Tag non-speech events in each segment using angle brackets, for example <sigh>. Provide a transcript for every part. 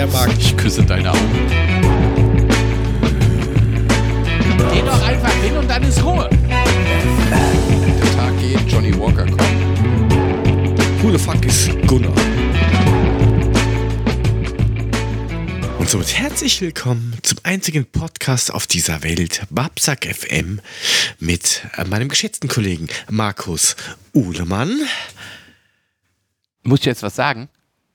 Steiermark. Ich küsse deine Augen. Geh doch einfach hin und dann ist Ruhe. Der Tag geht, Johnny Walker kommt. Who the fuck ist Gunnar? Und somit herzlich willkommen zum einzigen Podcast auf dieser Welt, Babsack FM, mit äh, meinem geschätzten Kollegen Markus Uhlemann. Muss ich jetzt was sagen?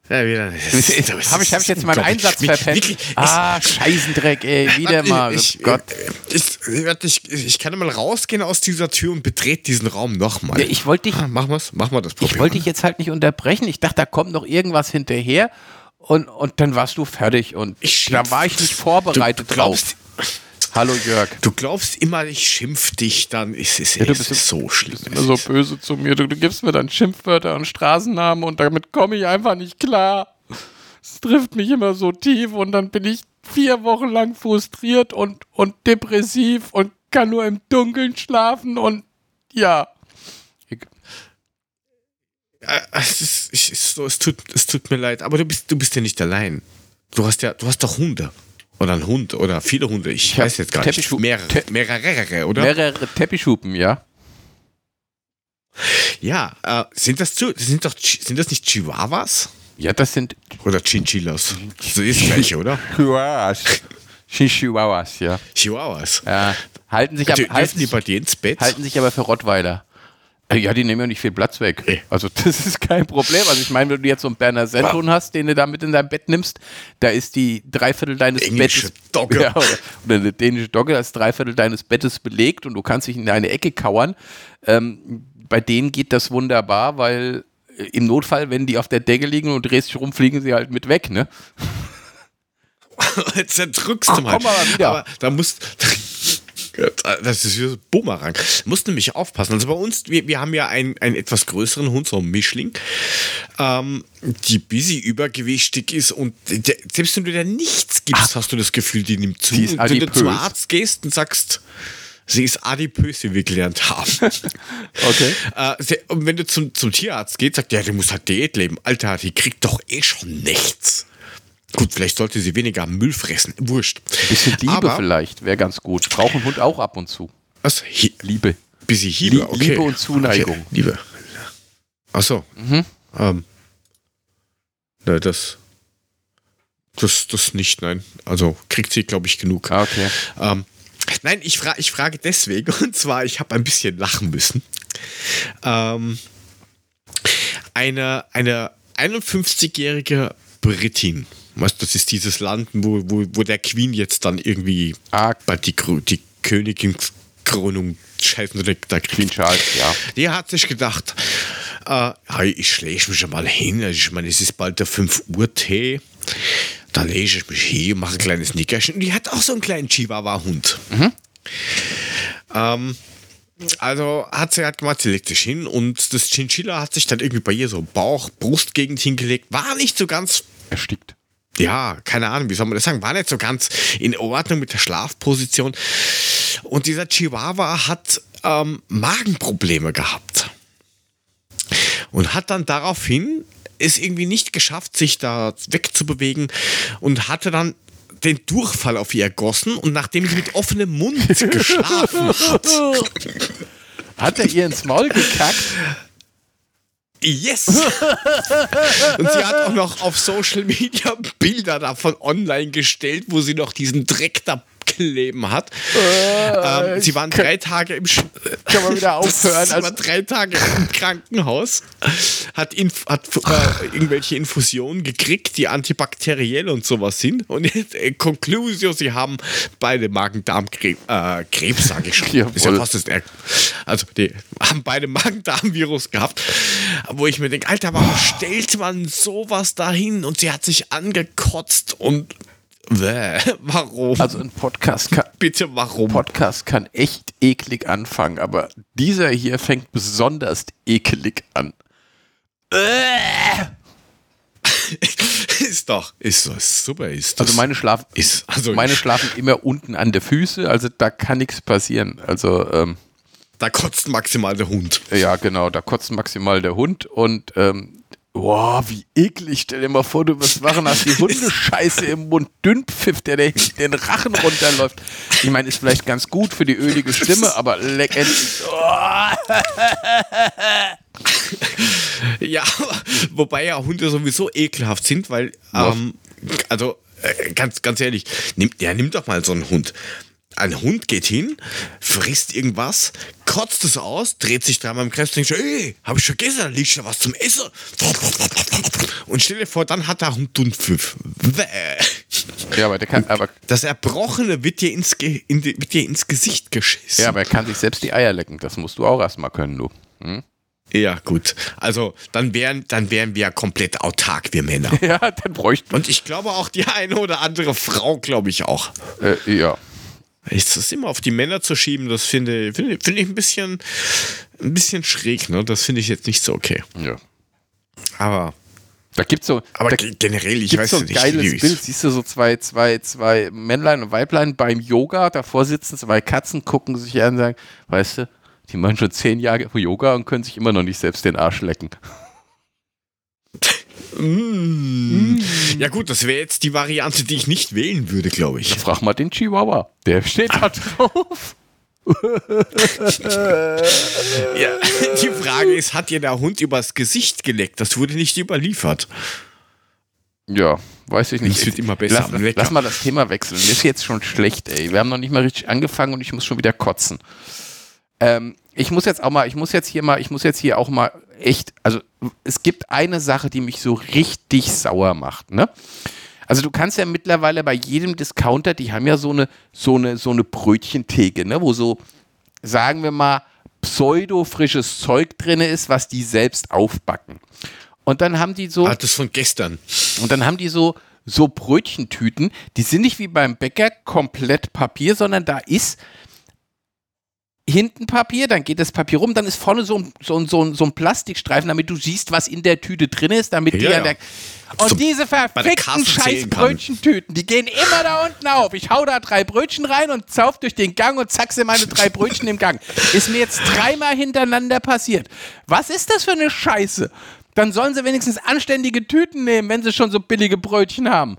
Ja, wieder. <laughs> Habe ich, hab ich jetzt meinen Einsatz verpennt? wirklich, ah, Scheißendreck, ey. <laughs> Wieder Warte, mal. Ich, oh Gott. Ich, ich, ich, ich kann mal rausgehen aus dieser Tür und betrete diesen Raum nochmal. Ich wollte dich, Mach mal's, mach mal das Problem. ich wollte dich jetzt halt nicht unterbrechen. Ich dachte, da kommt noch irgendwas hinterher. Und, und dann warst du fertig. Und Ich da war ich nicht vorbereitet du glaubst, drauf. Hallo Jörg. Du glaubst immer, ich schimpf dich, dann ist es, du es bist ist so schlimm. immer so böse zu mir. Du, du gibst mir dann Schimpfwörter und Straßennamen und damit komme ich einfach nicht klar. Es trifft mich immer so tief und dann bin ich vier Wochen lang frustriert und, und depressiv und kann nur im Dunkeln schlafen und ja. Äh, Es, ist, es, ist so, es, tut, es tut mir leid, aber du bist, du bist ja nicht allein. Du hast ja, du hast doch Hunde. Oder einen Hund oder viele Hunde. Ich, hab weiß jetzt gar nicht. Mehrere, Te- mehrere, oder? mehrere Teppichhupen, ja. ja, äh, sind das zu, sind doch, sind das nicht Chihuahuas? Ja, das sind Oder Chinchillas? Das ist das gleiche, oder? <laughs> Chihuahuas. Chihuahuas, ja. Chihuahuas. ja. Halten sich, ab, Dür- halten, Dürfen die bei dir ins Bett? halten sich aber für Rottweiler. Äh, Ja, die nehmen ja nicht viel Platz weg. Nee. Also <laughs> das ist kein Problem. Also ich meine, wenn du jetzt so einen Berner Sennhund hast, den du da mit in dein Bett nimmst, da ist die Dreiviertel deines Englische Bettes... Dogge. <laughs> Ja, oder, oder eine dänische Dogge, das ist Dreiviertel deines Bettes belegt und du kannst dich in eine Ecke kauern. Ähm, bei denen geht das wunderbar, weil äh, im Notfall, wenn die auf der Decke liegen und du drehst dich rum, fliegen sie halt mit weg, ne? <laughs> Jetzt zerdrückst Ach, du mal. komm mal wieder. Aber da musst. Das ist wie ein Bumerang. Musst nämlich aufpassen. Also bei uns, wir, wir haben ja einen, einen etwas größeren Hund, so einen Mischling, ähm, die busy übergewichtig ist und der, selbst wenn du dir nichts gibst, hast du das Gefühl, die nimmt zu. Ist und wenn du zum. Arzt gehst und sagst, sie ist adipös, wie wir gelernt haben. <laughs> Okay. Äh, sie- und wenn du zum, zum Tierarzt gehst, sagt der, die muss halt Diät leben. Alter, die kriegt doch eh schon nichts. Gut, vielleicht sollte sie weniger Müll fressen. Wurscht. Bisschen Liebe Aber, vielleicht wäre ganz gut. Braucht ein Hund auch ab und zu. Was? Hi, Liebe. bisschen Hiebe, Lie- okay. Liebe und Zuneigung. Okay, Liebe. Achso. Mhm. Ähm. Ne, das. Das, das nicht, nein. Also kriegt sie, glaube ich, genug. Ah, okay. Ähm, nein, ich, fra ich frage deswegen, <laughs> und zwar, ich habe ein bisschen lachen müssen. Ähm, eine eine 51-jährige Britin, weißt das ist dieses Land, wo, wo, wo der Queen jetzt dann irgendwie Ah, bald die, die Königinkrönung scheißen oder da Queen. Charles, ja. Die hat sich gedacht, äh, hey, ich schläge mich schon mal hin. Ich meine, es ist bald der 5 Uhr Tee. Da lege ich mich hin, mache ein kleines Nickerchen. Und die hat auch so einen kleinen Chihuahua-Hund. Ähm, also hat sie halt gemacht, sie legt sich hin und das Chinchilla hat sich dann irgendwie bei ihr so Bauch, Brustgegend hingelegt. War nicht so ganz Erstickt. Ja, keine Ahnung, wie soll man das sagen, war nicht so ganz in Ordnung mit der Schlafposition. Und dieser Chihuahua hat ähm, Magenprobleme gehabt. Und hat dann daraufhin es irgendwie nicht geschafft, sich da wegzubewegen und hatte dann den Durchfall auf ihr ergossen und nachdem sie mit offenem Mund <laughs> geschlafen hat, Hat er ihr ins Maul gekackt? Yes! <laughs> Und sie hat auch noch auf Social Media Bilder davon online gestellt, wo sie noch diesen Dreck da kleben hat. ähm, sie waren drei Tage im Sch Kann man wieder <laughs> aufhören. Sie war Als, drei Tage im <laughs> Krankenhaus, hat, Inf hat äh, irgendwelche Infusionen gekriegt, die antibakteriell und sowas sind. Und jetzt, äh, Conclusio, sie haben beide Magen-Darm-Krebs, äh, Krebs, sage ich schon. Jawohl. <laughs> Ist ja fast das Also, die haben beide Magen-Darm-Virus gehabt, wo ich mir denke, Alter, warum stellt man sowas dahin? Und sie hat sich angekotzt und Bäh, <laughs> warum? also ein Podcast kann, Bitte, warum? Podcast kann echt eklig anfangen, aber dieser hier fängt besonders ekelig an. Äh! <laughs> ist doch, ist so, ist super, ist das. Also meine schlafen, ist, also meine schlafen immer unten an der Füße, also da kann nichts passieren. Also ähm, da kotzt maximal der Hund. ja genau, da kotzt maximal der Hund und ähm, Boah, wie eklig. Stell dir mal vor, du wirst wachen, hast die <laughs> Hundescheiße im Mund, Dünnpfiff, der dir den Rachen runterläuft. Ich meine, ist vielleicht ganz gut für die ölige Stimme, aber leckendlich. Oh. <laughs> Ja, wobei ja Hunde sowieso ekelhaft sind, weil, ähm, also äh, ganz, ganz ehrlich, nimm, ja, nimm doch mal so einen Hund. Ein Hund geht hin, frisst irgendwas, kotzt es aus, dreht sich dreimal im Kreis und denkt, ey, hab ich vergessen, da liegt schon was zum Essen. Und stell dir vor, dann hat der Hund Dünnpfiff. Ja, aber der kann, aber, Das Erbrochene wird dir ins, Ge in, die- wird dir ins Gesicht geschissen. ja, aber er kann sich selbst die Eier lecken. Das musst du auch erstmal können, du. Hm? Ja, gut. Also, dann wären, dann wären wir ja komplett autark, wir Männer. <laughs> Ja, dann bräuchten Und ich glaube auch die eine oder andere Frau, glaube ich auch. wir. Äh, ja. Ich, das immer auf die Männer zu schieben, das finde, finde, finde ich ein bisschen, ein bisschen schräg, ne? Das finde ich jetzt nicht so okay. ja. Aber, Da gibt's so. aber da, ge- generell, ich weiß so ein nicht, geiles wie Bild. Siehst du so zwei, zwei, zwei Männlein und Weiblein beim Yoga, davor sitzen zwei Katzen, gucken sich an und sagen, weißt du, die machen schon zehn Jahre Yoga und können sich immer noch nicht selbst den Arsch lecken. Mm. Ja gut, das wäre jetzt die Variante, die ich nicht wählen würde, glaube ich. Frag mal den Chihuahua. Der steht da drauf. <laughs> Ja, die Frage ist, hat ihr der Hund übers Gesicht geleckt? Das wurde nicht überliefert. Ja, weiß ich nicht. Es wird immer besser Lass, lass mal das Thema wechseln. Mir ist jetzt schon schlecht, ey. Wir haben noch nicht mal richtig angefangen und ich muss schon wieder kotzen. Ähm, ich muss jetzt auch mal, ich muss jetzt hier mal, ich muss jetzt hier auch mal echt, also es gibt eine Sache, die mich so richtig sauer macht, ne? Also du kannst ja mittlerweile bei jedem Discounter, die haben ja so eine, so eine, so eine Brötchentheke, ne, wo so, sagen wir mal, pseudo-frisches Zeug drin ist, was die selbst aufbacken. Und dann haben die so. Ah, das von gestern. Und dann haben die so, so Brötchentüten, die sind nicht wie beim Bäcker komplett Papier, sondern da ist hinten Papier, dann geht das Papier rum, dann ist vorne so ein, so ein, so ein, so ein Plastikstreifen, damit du siehst, was in der Tüte drin ist, damit die Ja, der. ja. Und Zum- diese verfickten Kasse scheiß zählen kann. Brötchentüten, die gehen immer da unten auf. Ich hau da drei Brötchen rein und zauf durch den Gang und zack sind meine drei Brötchen im Gang. Ist mir jetzt dreimal hintereinander passiert. Was ist das für eine Scheiße? Dann sollen sie wenigstens anständige Tüten nehmen, wenn sie schon so billige Brötchen haben.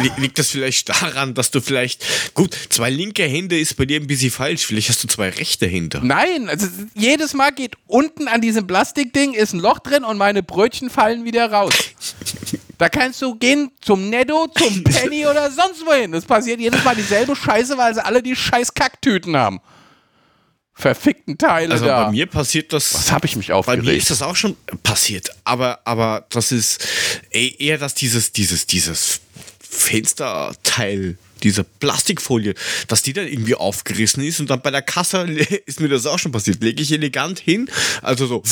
Li- Liegt das vielleicht daran, dass du vielleicht. Gut, zwei linke Hände ist bei dir ein bisschen falsch. Vielleicht hast du zwei rechte Hände. Nein, also jedes Mal geht unten an diesem Plastikding ist ein Loch drin und meine Brötchen fallen wieder raus. Da kannst du gehen zum Netto, zum <laughs> Penny oder sonst wohin. Das passiert jedes Mal dieselbe Scheiße, weil sie alle die scheiß Kacktüten haben. Verfickten Teile Also da. bei mir passiert das. Was habe ich mich Bei aufgeregt? mir ist das auch schon passiert, aber, aber das ist eh- eher, dass dieses, dieses, dieses Fensterteil, diese Plastikfolie, dass die dann irgendwie aufgerissen ist und dann bei der Kasse <laughs> ist mir das auch schon passiert. Lege ich elegant hin, also so.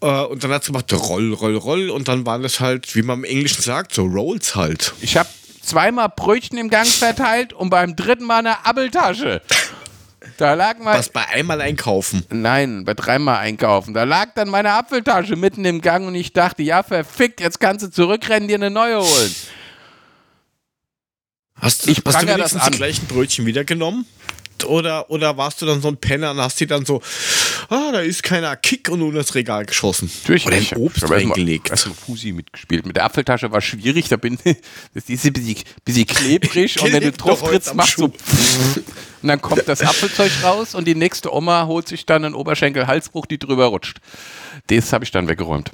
Äh, Und dann hat es gemacht, roll, roll, roll. Und dann waren das halt, wie man im Englischen sagt, so Rolls halt. Ich habe zweimal Brötchen im Gang verteilt und beim dritten Mal eine Appeltasche. Da lag mal. Was bei einmal einkaufen. Nein, bei dreimal einkaufen. Da lag dann meine Apfeltasche mitten im Gang und ich dachte, ja, verfickt, jetzt kannst du zurückrennen, dir eine neue holen. Hast, Ich hast du wenigstens das an. die gleichen Brötchen wiedergenommen? Oder, oder warst du dann so ein Penner und hast die dann so, ah, da ist keiner Kick und nur das Regal geschossen? Natürlich oder im Obst Ich hab erst mal- reingelegt. erst mal Fusi mitgespielt. Mit der Apfeltasche war schwierig, da bin <laughs> das ist ein bisschen, bisschen klebrig und wenn du drauf trittst, am macht so <laughs> und dann kommt das Apfelzeug raus und die nächste Oma holt sich dann einen Oberschenkel-Halsbruch, die drüber rutscht. Das habe ich dann weggeräumt.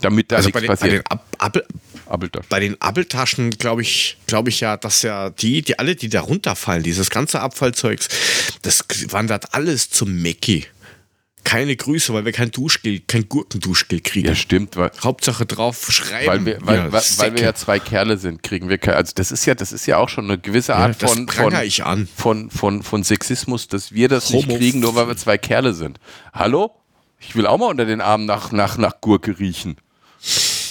Damit da Also bei nichts den, bei den, passiert. Ab, Appel, Apfeltasche. bei den Appeltaschen glaube ich, glaube ich ja, dass ja die, die alle, die da runterfallen, dieses ganze Abfallzeugs, das wandert alles zum Mecki. Keine Grüße, weil wir kein Duschgel, kein Gurkenduschgel kriegen. Ja, stimmt, weil, Hauptsache drauf schreiben. weil, wir, weil, Ja, weil, weil wir ja zwei Kerle sind, kriegen wir keine, also das ist ja, das ist ja auch schon eine gewisse ja, Art das von, von, ich an. von, von, von Sexismus, dass wir das nicht Homo- kriegen, nur weil wir zwei Kerle sind. Hallo? Ich will auch mal unter den Armen nach, nach, nach Gurke riechen.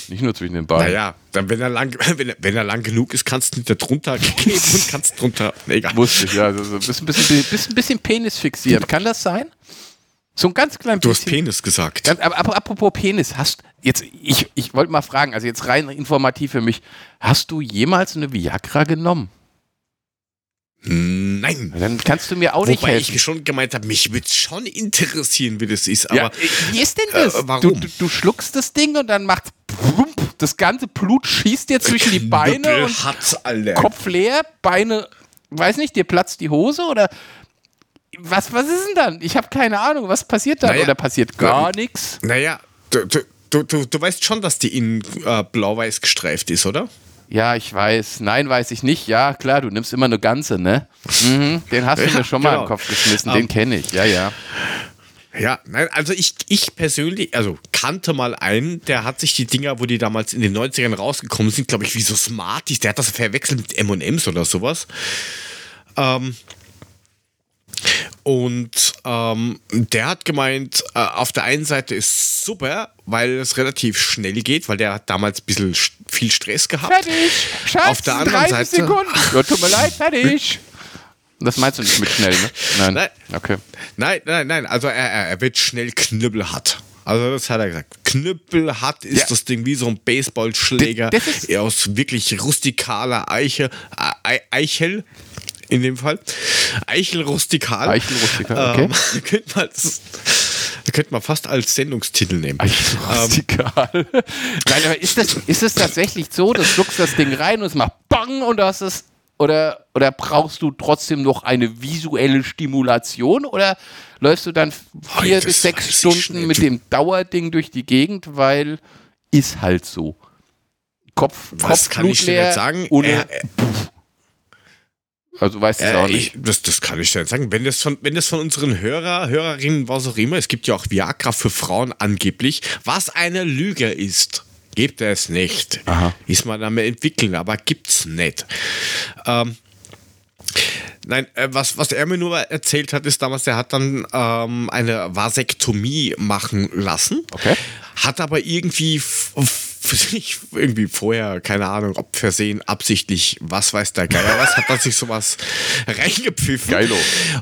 Nicht nur zwischen den Beinen. Naja, dann wenn er lang, <laughs> wenn er, wenn er lang genug ist, kannst du ihn da drunter <laughs> geben und kannst drunter. Egal. Wusste ich, ja. Also, so ein bisschen, bisschen, bisschen, bisschen Penis fixiert. Kann das sein? So ein ganz klein Du hast bisschen. Penis gesagt. Ganz, aber apropos Penis, hast jetzt, ich, ich wollte mal fragen, also jetzt rein informativ für mich, hast du jemals eine Viagra genommen? Nein. Dann kannst du mir auch nicht Wobei helfen. ich schon gemeint habe, mich würde schon interessieren, wie das ist. Aber ja, äh, wie ist denn das? Äh, warum? Du, du, du schluckst das Ding und dann macht das ganze Blut schießt dir zwischen die Beine und hat Alter. Kopf leer, Beine, weiß nicht, dir platzt die Hose oder was, was ist denn dann? Ich habe keine Ahnung, was passiert dann? Naja, oder passiert gar nichts? Naja, du, du, du, du, du weißt schon, dass die innen äh, blau-weiß gestreift ist, oder? Ja, ich weiß. Nein, weiß ich nicht. Ja, klar, du nimmst immer eine ganze, ne? Mhm, den hast du mir schon mal genau. im Kopf geschmissen, Ähm, den kenne ich. Ja, ja. Ja, nein, also ich, ich persönlich, also kannte mal einen, der hat sich die Dinger, wo die damals in den 90ern rausgekommen sind, glaube ich, wie so Smarties, der hat das verwechselt mit M&M's oder sowas. Ähm, und ähm, der hat gemeint, äh, auf der einen Seite ist super, weil es relativ schnell geht, weil der hat damals ein bisschen viel Stress gehabt. Fertig! Schatz, Auf der anderen 30 Seite- Sekunden. <laughs> Ja, tut mir leid, fertig. Das meinst du nicht mit schnell, ne? Nein. Nein. Okay. Nein, nein, nein, also er, er, er wird schnell knüppelhart. Also das hat er gesagt. Knüppelhart ist Ja. das Ding wie so ein Baseballschläger Das- das ist- aus wirklich rustikaler Eiche, Ei- Eichel in dem Fall. Eichel rustikal. Eichel rustikal, okay. Ähm, <laughs> könnte man, das- könnte man fast als Sendungstitel nehmen. Rustikal. <laughs> Nein, aber ist das, ist es tatsächlich so, du schluckst das Ding rein und es macht BANG und du hast es. Oder, oder brauchst du trotzdem noch eine visuelle Stimulation? Oder läufst du dann vier das bis sechs Stunden mit dem Dauerding durch die Gegend? Weil ist halt so. Kopf, Was Kopf kann ich dir nicht sagen? Ohne, Er- also weißt du es auch Äh, nicht. ich, das, das kann ich dir nicht sagen. Wenn das, von, wenn das von unseren Hörer, Hörerinnen, was auch immer, es gibt ja auch Viagra für Frauen angeblich, was eine Lüge ist. Gibt es nicht. Aha. Ist man am entwickeln, aber gibt's nicht. Ähm, Nein, äh, was, was er mir nur erzählt hat, ist damals, er hat dann ähm, eine Vasektomie machen lassen. Okay. Hat aber irgendwie sich irgendwie vorher, keine Ahnung, ob versehen, absichtlich, was weiß der Geier was, hat er sich sowas <laughs> reingepfiffen. Geilo.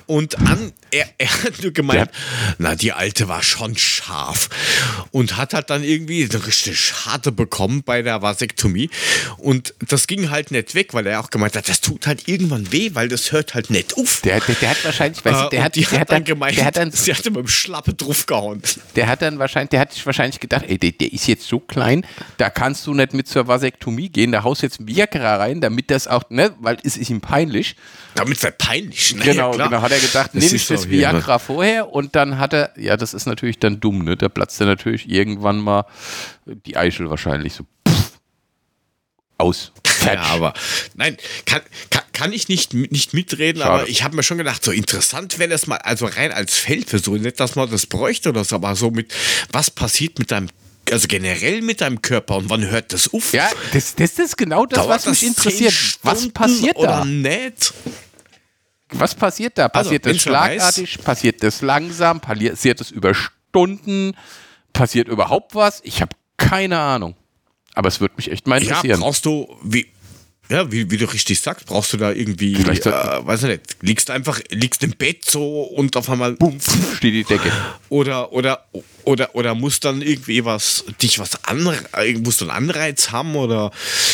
Und an, er, er hat nur gemeint, Der- na, die alte war schon scharf. Und hat halt dann irgendwie eine richtig harte bekommen bei der Vasektomie. Und das ging halt nicht weg, weil er auch gemeint hat, das tut halt irgendwann weh, weil das hört halt nicht auf. Der, der, der hat wahrscheinlich, weißt du, Äh, der hat, die der hat hat dann gemeint, der hat dann, sie hatte mit dem Schlappe draufgehauen. der hat dann wahrscheinlich, der hat sich wahrscheinlich gedacht, ey, der, der ist jetzt so klein, da kannst du nicht mit zur Vasektomie gehen, da haust jetzt Viagra rein, damit das auch, ne, weil es ist ihm peinlich. Damit sei peinlich. Na genau, ja, genau, hat er gedacht, Das nehme ich ist das hier, ne? Viagra vorher und dann hat er, ja, das ist natürlich dann dumm, ne, da platzt er natürlich irgendwann mal die Eichel wahrscheinlich so pff, aus. Ja, aber nein, kann, kann, kann ich nicht, nicht mitreden, Schade. aber ich habe mir schon gedacht, so interessant wäre das mal, also rein als Feldversuch, nicht, dass man das bräuchte oder so, aber so mit, was passiert mit deinem, also generell mit deinem Körper und wann hört das auf? Ja, das, das ist genau das, Dauert was mich zehn interessiert. Was passiert oder da? nicht? Was passiert da? Also, Passiert das wenn's wer weiß- schlagartig? Passiert das langsam? Passiert das über Stunden? Passiert überhaupt was? Ich habe keine Ahnung. Aber es würde mich echt mal Ja, interessieren. brauchst du, wie, ja, wie, wie du richtig sagst, brauchst du da irgendwie, Vielleicht äh, weiß ich nicht, liegst einfach, liegst im Bett so und auf einmal, Bumm, steht die Decke. oder, oder, oder, oder musst dann irgendwie was, dich was anre musst du einen Anreiz haben oder,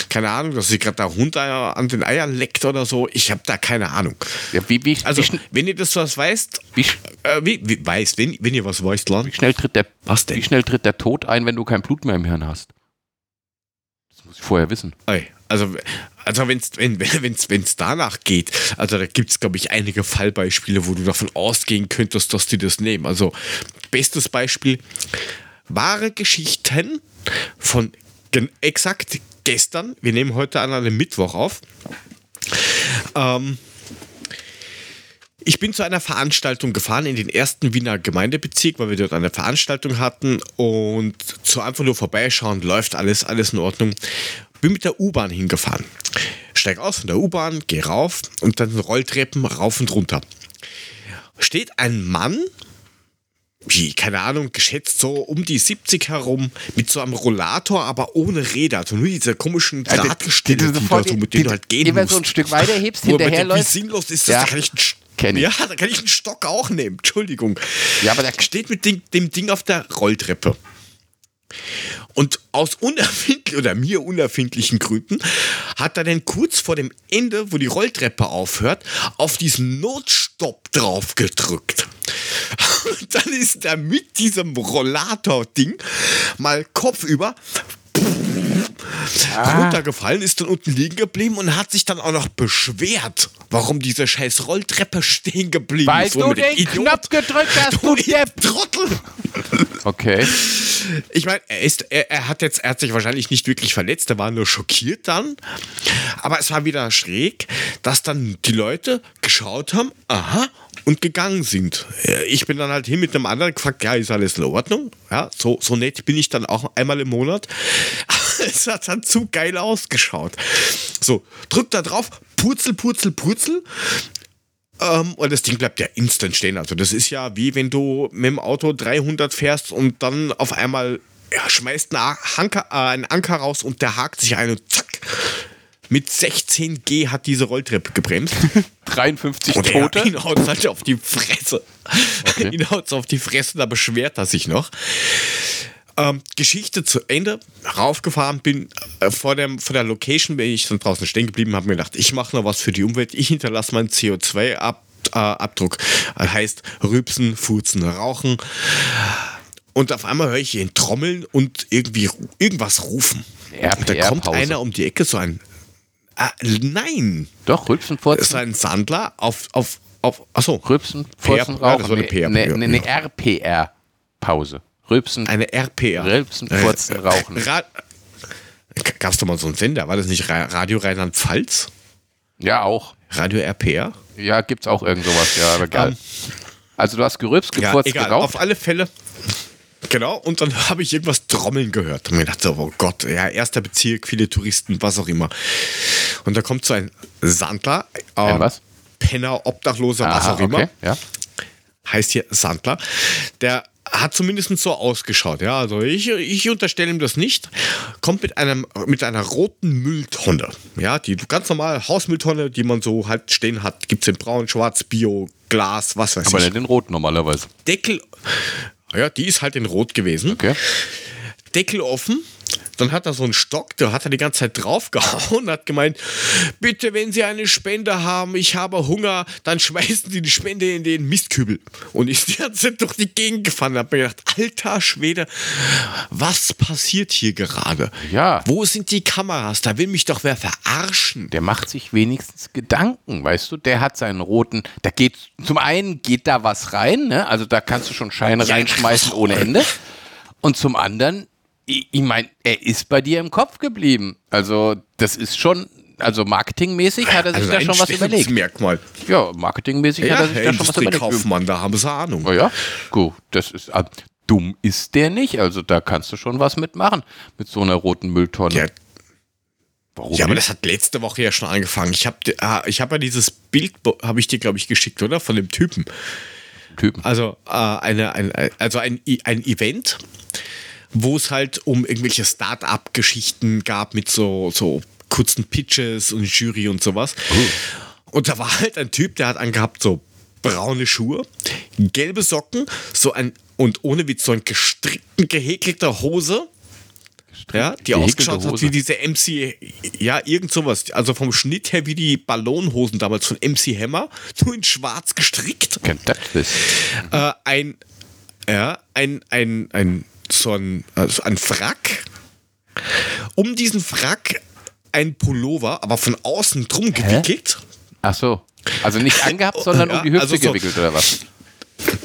keine Ahnung, dass sich gerade der Hund an den Eiern leckt oder so. Ich habe da keine Ahnung. Ja, wie, wie, Also, wie, wenn ihr das was weißt, wie, äh, wie, wie weißt, wenn, wenn ihr was weißt, Lan, wie schnell tritt der, Was denn? Wie schnell tritt der Tod ein, wenn du kein Blut mehr im Hirn hast? Das muss ich vorher wissen. Ey, Also, also wenn's, wenn <laughs> es wenn's, wenn's danach geht, also da gibt es, glaube ich, einige Fallbeispiele, wo du davon ausgehen könntest, dass die das nehmen. Also, bestes Beispiel, wahre Geschichten von exakt gestern, wir nehmen heute an einem Mittwoch auf, ähm, ich bin zu einer Veranstaltung gefahren in den ersten Wiener Gemeindebezirk, weil wir dort eine Veranstaltung hatten und zu einfach nur vorbeischauen, läuft alles, alles in Ordnung. Bin mit der U-Bahn hingefahren. Steig aus von der U-Bahn, geh rauf und dann Rolltreppen rauf und runter. Steht ein Mann, wie, keine Ahnung, geschätzt so um die 70 herum, mit so einem Rollator, aber ohne Räder. Also nur diese komischen Ja, die- Drahtgestelle, die du die, so, mit denen du halt gehen die, wenn musst. so ein Stück weiter hebst, <laughs> hinterherläuft. Wie sinnlos ist das? Ja. Da kann ich einen St- Kenn ich. Ja, da kann ich einen Stock auch nehmen. Entschuldigung. Ja, aber der- steht mit dem, dem Ding auf der Rolltreppe. Und aus unerfindlichen oder mir unerfindlichen Gründen hat er dann kurz vor dem Ende, wo die Rolltreppe aufhört, auf diesen Notstopp drauf gedrückt. Und dann ist er mit diesem Rollator-Ding mal kopfüber Ah. runtergefallen, ist dann unten liegen geblieben und hat sich dann auch noch beschwert, warum diese scheiß Rolltreppe stehen geblieben Weil ist. du Womit der den Idiot- Knopf gedrückt hast, Du du Depp. Trottel! Okay. Ich meine, er, ist, er, er hat jetzt, er hat sich wahrscheinlich nicht wirklich verletzt, er war nur schockiert dann. Aber es war wieder schräg, dass dann die Leute geschaut haben, aha, und gegangen sind. Ich bin dann halt hin mit einem anderen gefragt, ja, ist alles in Ordnung? Ja, so, so nett bin ich dann auch einmal im Monat. <laughs> es hat dann zu geil ausgeschaut. So, drück da drauf, purzel, purzel, purzel. Ähm, und das Ding bleibt ja instant stehen. Also das ist ja wie wenn du mit dem Auto 300 fährst und dann auf einmal ja, schmeißt einen Anker, äh, einen Anker raus und der hakt sich ein und zack. Mit 16 G hat diese Rolltreppe gebremst. <laughs> 53 Und er, Tote. ihn haut halt auf die Fresse. Okay. <laughs> ihn haut auf die Fresse, da beschwert er sich noch. Ähm, Geschichte zu Ende. Raufgefahren bin, äh, vor, dem, vor der Location bin ich dann draußen stehen geblieben, habe mir gedacht, ich mache noch was für die Umwelt. Ich hinterlasse meinen CO2-Abdruck. Äh, heißt Rübsen, Furzen, Rauchen. Und auf einmal höre ich ihn trommeln und irgendwie irgendwas rufen. und da kommt einer um die Ecke, so ein. Ah, nein! Doch, Rülpsen, ist Furzen, ein Sandler auf, auf, auf, achso, Rülpsen, Furzen, PR, ja, das Rauchen. war eine PR, Ne, ne, ne. RPR-Pause. Rülpsen, eine RPR. Rülpsen, Furzen, Rauchen. Ra Gab es doch mal so einen Sender, war das nicht Ra Radio Rheinland-Pfalz? Ja, auch. Radio RPR? Ja, gibt's auch irgend sowas, ja, aber geil. Ähm, also du hast gerülpst, Ja, gefurzt, egal, geraucht. auf alle Fälle. Genau, und dann <laughs> habe ich irgendwas trommeln gehört. Und mir dachte, oh Gott, ja, erster Bezirk, viele Touristen, was auch immer. Und da kommt so ein Sandler, äh, Ein was? Penner, Obdachloser, was Aha, auch immer. okay, ja. heißt hier Sandler, der hat zumindest so ausgeschaut. Ja, also ich, ich unterstelle ihm das nicht. Kommt mit einem mit einer roten Mülltonne. Ja, die ganz normale Hausmülltonne, die man so halt stehen hat. Gibt es in braun, schwarz, bio, Glas, was weiß Aber ich. nicht den roten normalerweise. Deckel. Ja, die ist halt in rot gewesen. Okay. Deckel offen. Dann hat er so einen Stock, da hat er die ganze Zeit draufgehauen und hat gemeint, bitte, wenn Sie eine Spende haben, ich habe Hunger, dann schmeißen Sie die Spende in den Mistkübel. Und ich die ganze Zeit durch die Gegend gefahren und habe mir gedacht, alter Schwede, was passiert hier gerade? Ja. Wo sind die Kameras? Da will mich doch wer verarschen. Der macht sich wenigstens Gedanken, weißt du? Der hat seinen roten, da geht, zum einen geht da was rein, ne? Also da kannst du schon Scheine Ja, reinschmeißen ohne Ende. Und zum anderen, ich, ich meine, er ist bei dir im Kopf geblieben. Also das ist schon, also marketingmäßig hat er sich Also da schon was überlegt. Merkmal. Ja, marketingmäßig Ja, hat er sich Herr da schon was überlegt. Industriekaufmann, da haben Sie Ahnung. Oh ja, gut, das ist, ah, dumm ist der nicht. Also da kannst du schon was mitmachen, mit so einer roten Mülltonne. Ja, Warum Ja, aber das hat letzte Woche ja schon angefangen. Ich habe ich hab ja dieses Bild, habe ich dir, glaube ich, geschickt, oder? Von dem Typen. Typen. Also, äh, eine, ein, also ein, I- ein Event, wo es halt um irgendwelche Start-up-Geschichten gab mit so, so kurzen Pitches und Jury und sowas. Und da war halt ein Typ, der hat angehabt so braune Schuhe, gelbe Socken, so ein, und ohne Witz, so ein gestrickten, gehäkelter Hose. Ja, die ausgeschaut hat wie diese MC, ja, irgend sowas. Also vom Schnitt her wie die Ballonhosen damals von MC Hammer, nur in schwarz gestrickt Kennt das äh, ein, ja, ein, ein, ein, so ein, also ein Frack. Um diesen Frack ein Pullover, aber von außen drum gewickelt. Ach so. Also nicht angehabt, <laughs> sondern Ja, um die Hüfte also so- gewickelt oder was?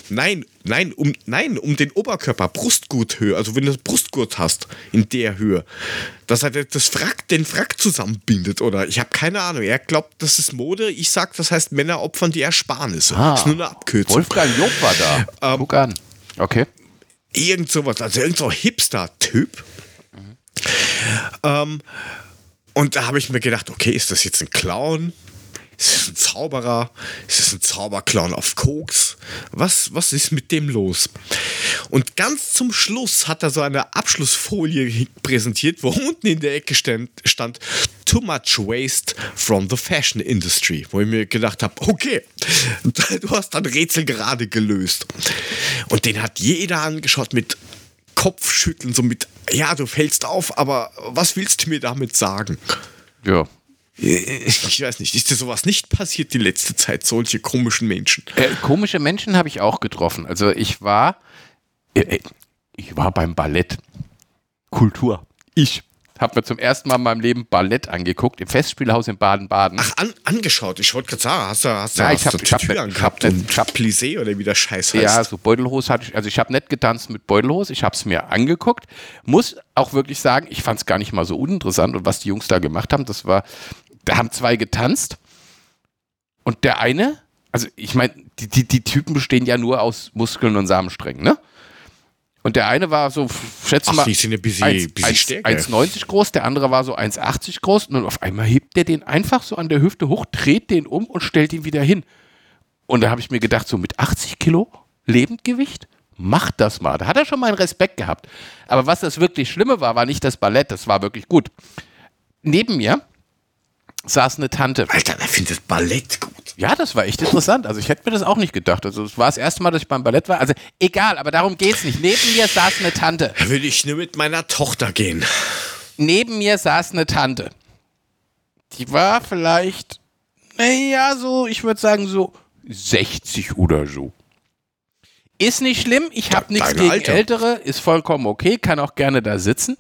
Nein, nein, um, nein, um den Oberkörper, Brustgurthöhe. Also wenn du das Brustgurt hast, in der Höhe. Dass er das Frack, den Frack zusammenbindet oder ich habe keine Ahnung. Er glaubt, das ist Mode. Ich sag, das heißt Männer opfern die Ersparnisse. Das ist nur eine Abkürzung. Wolfgang Job war da. Ähm, Guck an. Okay. Irgend sowas, also irgend so Hipster-Typ. Ähm, und da habe ich mir gedacht, okay, ist das jetzt ein Clown? Ist das ein Zauberer? Ist das ein Zauberclown auf Koks? Was, was ist mit dem los? Und ganz zum Schluss hat er so eine Abschlussfolie präsentiert, wo <laughs> unten in der Ecke stand, stand Too much waste from the fashion industry. Wo ich mir gedacht habe, okay, <laughs> du hast dann Rätsel gerade gelöst. Und den hat jeder angeschaut mit Kopfschütteln, so mit, ja, du fällst auf, aber was willst du mir damit sagen? Ja. <laughs> Ich weiß nicht, ist dir sowas nicht passiert die letzte Zeit, solche komischen Menschen? Äh, komische Menschen habe ich auch getroffen. Also ich war, äh, äh, ich war beim Ballett. Kultur. Ich habe mir zum ersten Mal in meinem Leben Ballett angeguckt im Festspielhaus in Baden-Baden. Ach, an, angeschaut. Ich wollte gerade sagen, hast du, hast du, Ja, hast ich hab- du ich hab- Tür angehabt hab- und hab- Plissé oder wie der Scheiß heißt. Ja, so Beutelhose hatte ich, also ich habe nicht getanzt mit Beutelhose, ich habe es mir angeguckt. Muss auch wirklich sagen, ich fand es gar nicht mal so uninteressant und was die Jungs da gemacht haben, das war, da haben zwei getanzt und der eine, also ich meine, die, die, die Typen bestehen ja nur aus Muskeln und Samensträngen, ne? Und der eine war so, schätze Ach, mal, die sind ein bisschen, 1, bisschen 1, stärker. 1,90 groß, der andere war so 1,80 groß und auf einmal hebt der den einfach so an der Hüfte hoch, dreht den um und stellt ihn wieder hin. Und da habe ich mir gedacht, so mit 80 Kilo Lebendgewicht, macht das mal. Da hat er schon meinen Respekt gehabt. Aber was das wirklich Schlimme war, war nicht das Ballett, das war wirklich gut. Neben mir saß eine Tante. Alter, er findet Ballett gut. Ja, das war echt interessant. Also ich hätte mir das auch nicht gedacht. Also es war das erste Mal, dass ich beim Ballett war. Also egal, aber darum geht's nicht. Neben mir saß eine Tante. Da will ich nur mit meiner Tochter gehen. neben mir saß eine Tante. Die war vielleicht, naja, so, ich würde sagen, so 60 oder so. Ist nicht schlimm, ich habe nichts gegen Alter. Ältere, ist vollkommen okay, kann auch gerne da sitzen.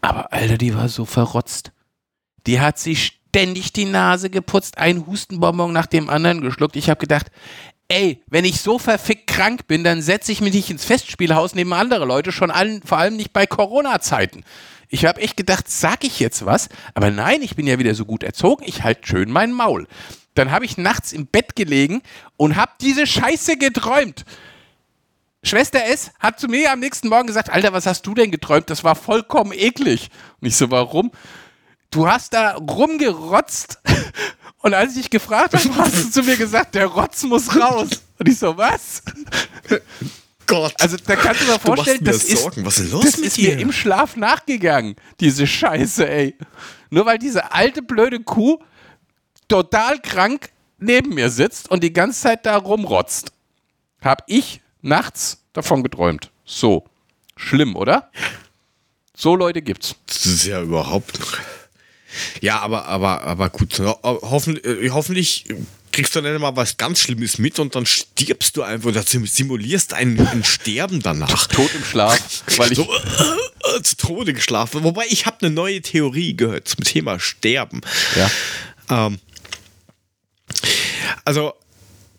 Aber Alter, die war so verrotzt. Die hat sich ständig die Nase geputzt, ein Hustenbonbon nach dem anderen geschluckt. Ich habe gedacht, ey, wenn ich so verfickt krank bin, dann setze ich mich nicht ins Festspielhaus neben andere Leute, schon allen, vor allem nicht bei Corona-Zeiten. Ich habe echt gedacht, sag ich jetzt was? Aber nein, ich bin ja wieder so gut erzogen, ich halt schön mein Maul. Dann habe ich nachts im Bett gelegen und habe diese Scheiße geträumt. Schwester S hat zu mir am nächsten Morgen gesagt, Alter, was hast du denn geträumt? Das war vollkommen eklig. Und ich so, warum? Du hast da rumgerotzt <laughs> und als ich dich gefragt habe, hast du zu mir gesagt, der Rotz muss raus. Und ich so, was? Gott. Also da kannst du dir vorstellen, das ist, Sorgen. Was ist los das ist mir im Schlaf nachgegangen, diese Scheiße, ey. Nur weil diese alte blöde Kuh total krank neben mir sitzt und die ganze Zeit da rumrotzt, hab ich nachts davon geträumt. So. Schlimm, oder? So Leute gibt's. Das ist ja überhaupt. Ja, aber, aber, aber gut. Ho hoffen, äh, hoffentlich kriegst du dann mal was ganz Schlimmes mit und dann stirbst du einfach oder sim- simulierst ein, ein Sterben danach. Tot im Schlaf, weil ich so äh, äh, zu Tode geschlafen. Wobei ich habe eine neue Theorie gehört zum Thema Sterben. ja. Ähm, also,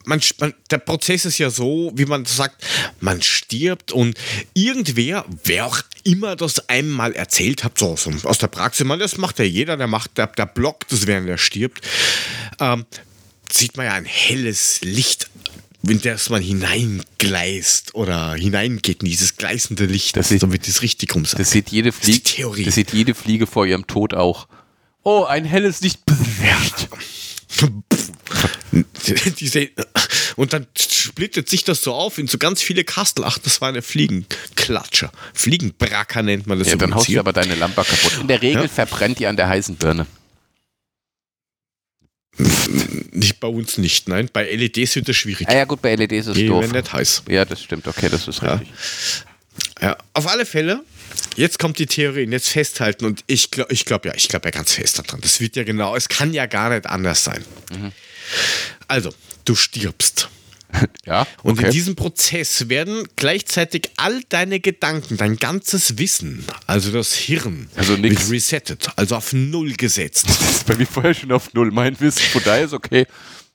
man, man, der Prozess ist ja so, wie man sagt, man stirbt und irgendwer, wer auch immer das einem mal erzählt hat, so, so aus der Praxis, man, das macht ja jeder, der macht, der, der blockt das, während er stirbt, ähm, sieht man ja ein helles Licht, in das man hineingleist oder hineingeht in dieses gleißende Licht, Das sieht- damit es richtig rum sagt. Das sieht jede Fliege. Theorie. Das sieht jede Fliege vor ihrem Tod auch. Oh, ein helles Licht. <laughs> <laughs> Diese, und dann splittet sich das so auf in so ganz viele Kastel. Ach, das war eine Fliegenklatscher. Fliegenbracker nennt man das Ja, dann haust du aber deine Lampe kaputt. In der Regel Ja. verbrennt die an der heißen Birne. Nicht bei uns nicht, nein. Bei LEDs wird das schwierig. Ah ja, gut, bei LEDs ist es Die doof. nicht heiß. Ja, das stimmt. Okay, das ist Ja. richtig. Ja, auf alle Fälle. Jetzt kommt die Theorie, und jetzt festhalten und ich glaube, ich glaube ja, ich glaube ja ganz fest daran. Das wird ja genau, es kann ja gar nicht anders sein. Mhm. Also, du stirbst. <laughs> Ja, Und in okay. diesem Prozess werden gleichzeitig all deine Gedanken, dein ganzes Wissen, also das Hirn, Also nix. wird resettet, also auf Null gesetzt. Das ist bei mir vorher schon auf Null. Mein Wissen, von daher ist okay.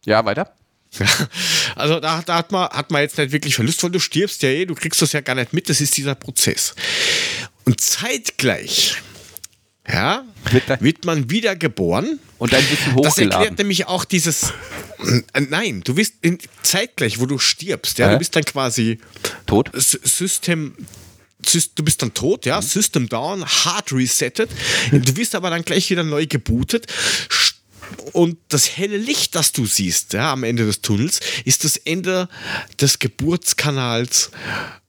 Ja, weiter. Also da, da hat, man, hat man jetzt nicht wirklich Verlust, weil du stirbst ja eh, du kriegst das ja gar nicht mit, das ist dieser Prozess. Und zeitgleich ja, Wird man wieder geboren. Und dein Wissen Das erklärt hochgeladen. nämlich auch dieses. Äh, Nein, du bist in, zeitgleich, wo du stirbst, ja, Hä? du bist dann quasi Tot? System. Sys- Du bist dann tot, ja, System down, hard resettet. Du wirst aber dann gleich wieder neu gebootet. Und das helle Licht, das du siehst, ja, am Ende des Tunnels, ist das Ende des Geburtskanals,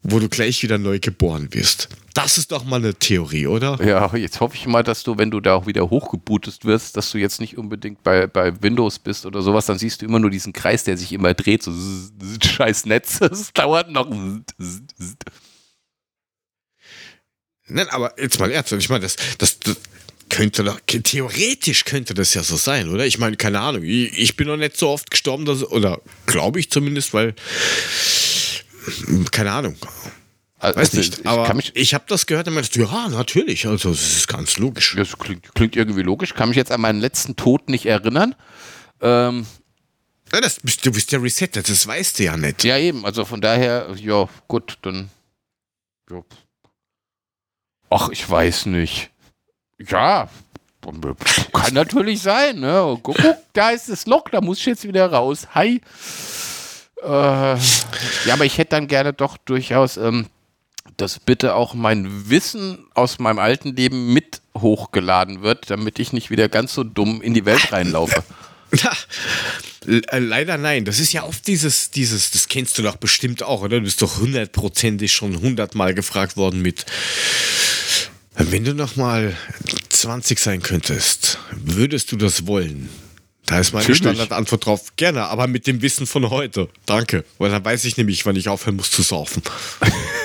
wo du gleich wieder neu geboren wirst. Das ist doch mal eine Theorie, oder? Ja, jetzt hoffe ich mal, dass du, wenn du da auch wieder hochgebootet wirst, dass du jetzt nicht unbedingt bei, bei Windows bist oder sowas, dann siehst du immer nur diesen Kreis, der sich immer dreht, so scheiß Netz, <laughs> es dauert noch. Nein, aber jetzt mal ernsthaft, ich meine, das, das, das könnte doch, theoretisch könnte das ja so sein, oder? Ich meine, keine Ahnung, ich, ich bin noch nicht so oft gestorben, dass, oder glaube ich zumindest, weil, keine Ahnung. Also, Weiß nicht, ich aber mich, ich habe das gehört und meinte, ja, natürlich, also das ist ganz logisch. das klingt, klingt irgendwie logisch, kann mich jetzt an meinen letzten Tod nicht erinnern. Ähm, Ja, das du bist ja resettet, das weißt du ja nicht. ja, eben, also von daher, ja, gut, dann. Ja. Ach, ich weiß nicht. Ja, kann natürlich sein, ne? Guck, guck, da ist das Loch, da muss ich jetzt wieder raus. Hi. Äh, ja, aber ich hätte dann gerne doch durchaus, ähm, dass bitte auch mein Wissen aus meinem alten Leben mit hochgeladen wird, damit ich nicht wieder ganz so dumm in die Welt reinlaufe. <laughs> Äh, leider nein. Das ist ja oft dieses, dieses, das kennst du doch bestimmt auch, oder? Du bist doch hundertprozentig schon hundertmal gefragt worden mit, wenn du noch mal 20 sein könntest, würdest du das wollen? Da ist meine Natürlich. Standardantwort drauf, gerne, aber mit dem Wissen von heute. Danke. Weil dann weiß ich nämlich, wann ich aufhören muss zu saufen. <laughs>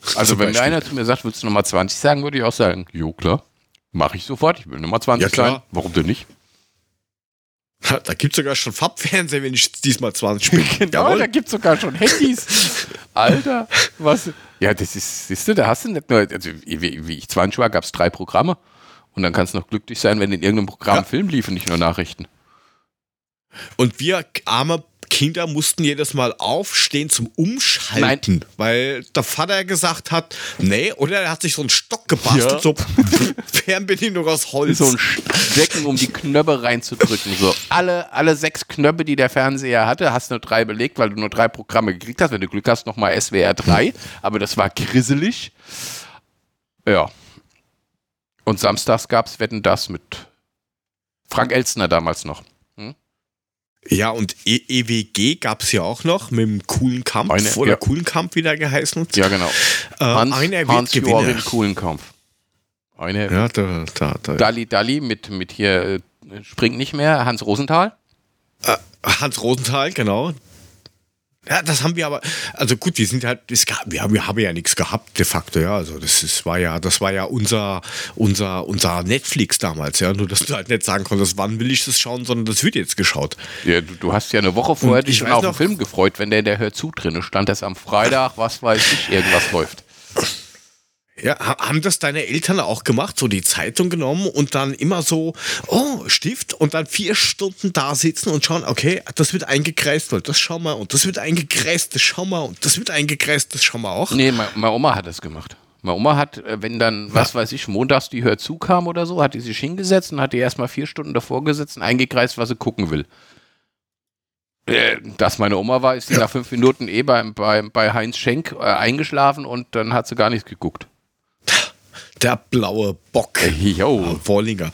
So. Also wenn mir einer zu mir sagt, willst du Nummer 20 sagen, würde ich auch sagen, jo klar, mache ich sofort, ich will Nummer 20 Ja, klar. sein. Warum denn nicht? Da gibt es sogar schon Farbfernseher, wenn ich diesmal 20 bin. <laughs> Genau, da gibt es sogar schon Handys. Alter, was? Ja, das ist, siehst du, da hast du nicht nur, also wie, wie ich 20 war, gab es drei Programme. Und dann kannst du noch glücklich sein, wenn in irgendeinem Programm Ja. Film lief und nicht nur Nachrichten. Und wir arme Kinder mussten jedes Mal aufstehen zum Umschalten, weil der Vater gesagt hat, nee, oder er hat sich so einen Stock gebastelt, Ja. so <laughs> Fernbedienung aus Holz. So ein Stecken, um die Knöpfe reinzudrücken. So alle, alle sechs Knöpfe, die der Fernseher hatte, hast du nur drei belegt, weil du nur drei Programme gekriegt hast. Wenn du Glück hast, nochmal SWR 3. Aber das war grisselig. Ja. Und samstags gab es Wetten das mit Frank Elstner damals noch. Ja, und e EWG gab es ja auch noch mit dem coolen Kampf Eine- oder ja. coolen Kampf wieder geheißen. Ja, genau. Äh, Hans, einer wird Hans Gewinner. Joachim Kuhlenkampf. Eine Ja, da, da, da. Dalli Dalli mit, mit hier äh, springt nicht mehr, Hans Rosenthal. Äh, Hans Rosenthal, genau. Ja, das haben wir aber, also gut, wir sind halt, es gab, wir, haben, wir haben ja nichts gehabt, de facto, ja. Also das ist, war ja, das war ja unser, unser, unser Netflix damals, ja. Nur dass du halt nicht sagen konntest, wann will ich das schauen, sondern das wird jetzt geschaut. Ja, du, du hast ja eine Woche vorher dich schon auf den Film gefreut, wenn der in der Hör zu drinne stand, dass am Freitag, was weiß ich, irgendwas läuft. Ja, ha- haben das deine Eltern auch gemacht, so die Zeitung genommen und dann immer so, oh, Stift und dann vier Stunden da sitzen und schauen, okay, das wird eingekreist, weil das schauen wir und das wird eingekreist, das schauen wir und das wird eingekreist, das schauen wir auch. Nee, me- meine Oma hat das gemacht. Meine Oma hat, äh, wenn dann, was weiß ich, montags die Hör zu kam oder so, hat die sich hingesetzt und hat die erstmal vier Stunden davor gesetzt und eingekreist, was sie gucken will. Äh, Dass meine Oma war, ist sie nach fünf Minuten eh bei, bei, bei Heinz Schenk äh, eingeschlafen und dann hat sie gar nichts geguckt. Der blaue Bock. Jo. Ah, Wollinger.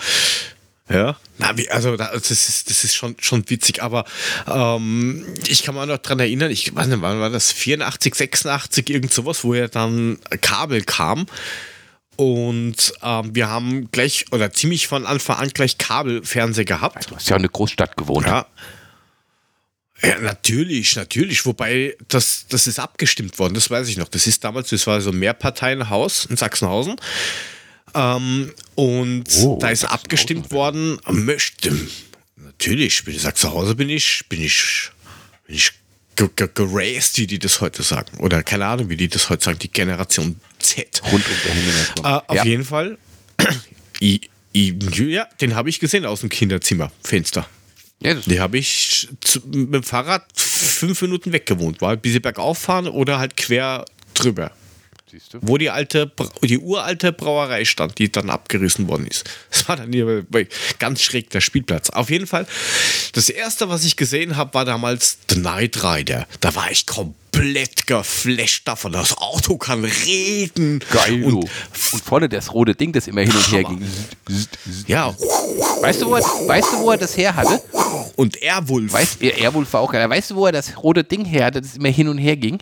Ja, na, wie, also da, das ist, das ist schon, schon witzig, aber ähm, ich kann mich noch dran erinnern, ich weiß nicht, wann war das, 84, 86, irgend sowas, wo ja dann Kabel kam und ähm, wir haben gleich oder ziemlich von Anfang an gleich Kabelfernseher gehabt. Du hast ja in einer Großstadt gewohnt. Ja. Ja, natürlich, natürlich. Wobei, das, das ist abgestimmt worden, das weiß ich noch. Das ist damals, das war so ein Mehrparteienhaus in Sachsenhausen. Ähm, und Oh, da ist abgestimmt worden, möchte. Natürlich, bin ich Sachsenhausen bin ich, bin ich, bin ich ge- ge- geraced, wie die das heute sagen. Oder keine Ahnung, wie die das heute sagen, die Generation Z. Rund um der. Äh, auf ja. jeden Fall. <clears throat> I, I, ja, den habe ich gesehen aus dem Kinderzimmer, Fenster. Ja, Die habe ich zu, mit dem Fahrrad fünf Minuten weg gewohnt. War bis sie bergauf fahren oder halt quer drüber. Siehst du. Wo die alte, die uralte Brauerei stand, die dann abgerissen worden ist. Das war dann hier ganz schräg der Spielplatz. Auf jeden Fall, das erste, was ich gesehen habe, war damals The Night Rider. Da war ich komplett geflasht davon. Das Auto kann reden. Geil, Und, und, vorne das rote Ding, das immer hin und her ging. ja, Weißt du, wo er, weißt du, wo er das her hatte? und Airwolf. Weißt, Airwolf war auch geil. Weißt du, wo er das rote Ding her hatte, das immer hin und her ging?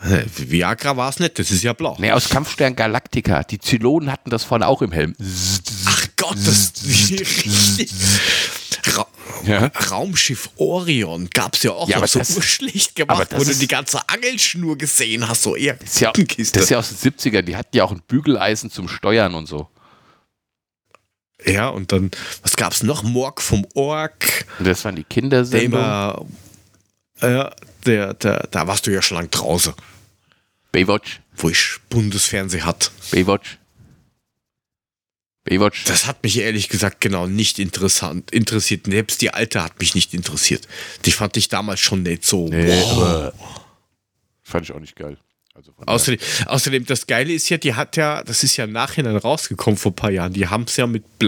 Viagra war es nicht, das ist ja blau. Nee, aus Kampfstern Galactica. Die Zylonen hatten das vorne auch im Helm. Ach Gott, das ist <laughs> richtig. Ra Ja. Raumschiff Orion gab es ja auch Ja, noch so das- urschlecht aber gemacht, wo du die ganze Angelschnur gesehen hast, so eher Das ist, ja, das ist ja aus den 70ern. Die hatten ja auch ein Bügeleisen zum Steuern und so. Ja, und dann, was gab's noch? Morg vom Ork, Und das waren die der Kindersendungen. immer, äh, der, der, da warst du ja schon lang draußen, Baywatch. wo ich Bundesfernsehen hat. Baywatch. Baywatch. Das hat mich ehrlich gesagt genau nicht interessant interessiert. Selbst die alte hat mich nicht interessiert. Die fand ich damals schon nicht so. Nee, wow. aber fand ich auch nicht geil. Also Außerdem, außerdem, das Geile ist ja, die hat ja, das ist ja im Nachhinein rausgekommen vor ein paar Jahren, die haben es ja mit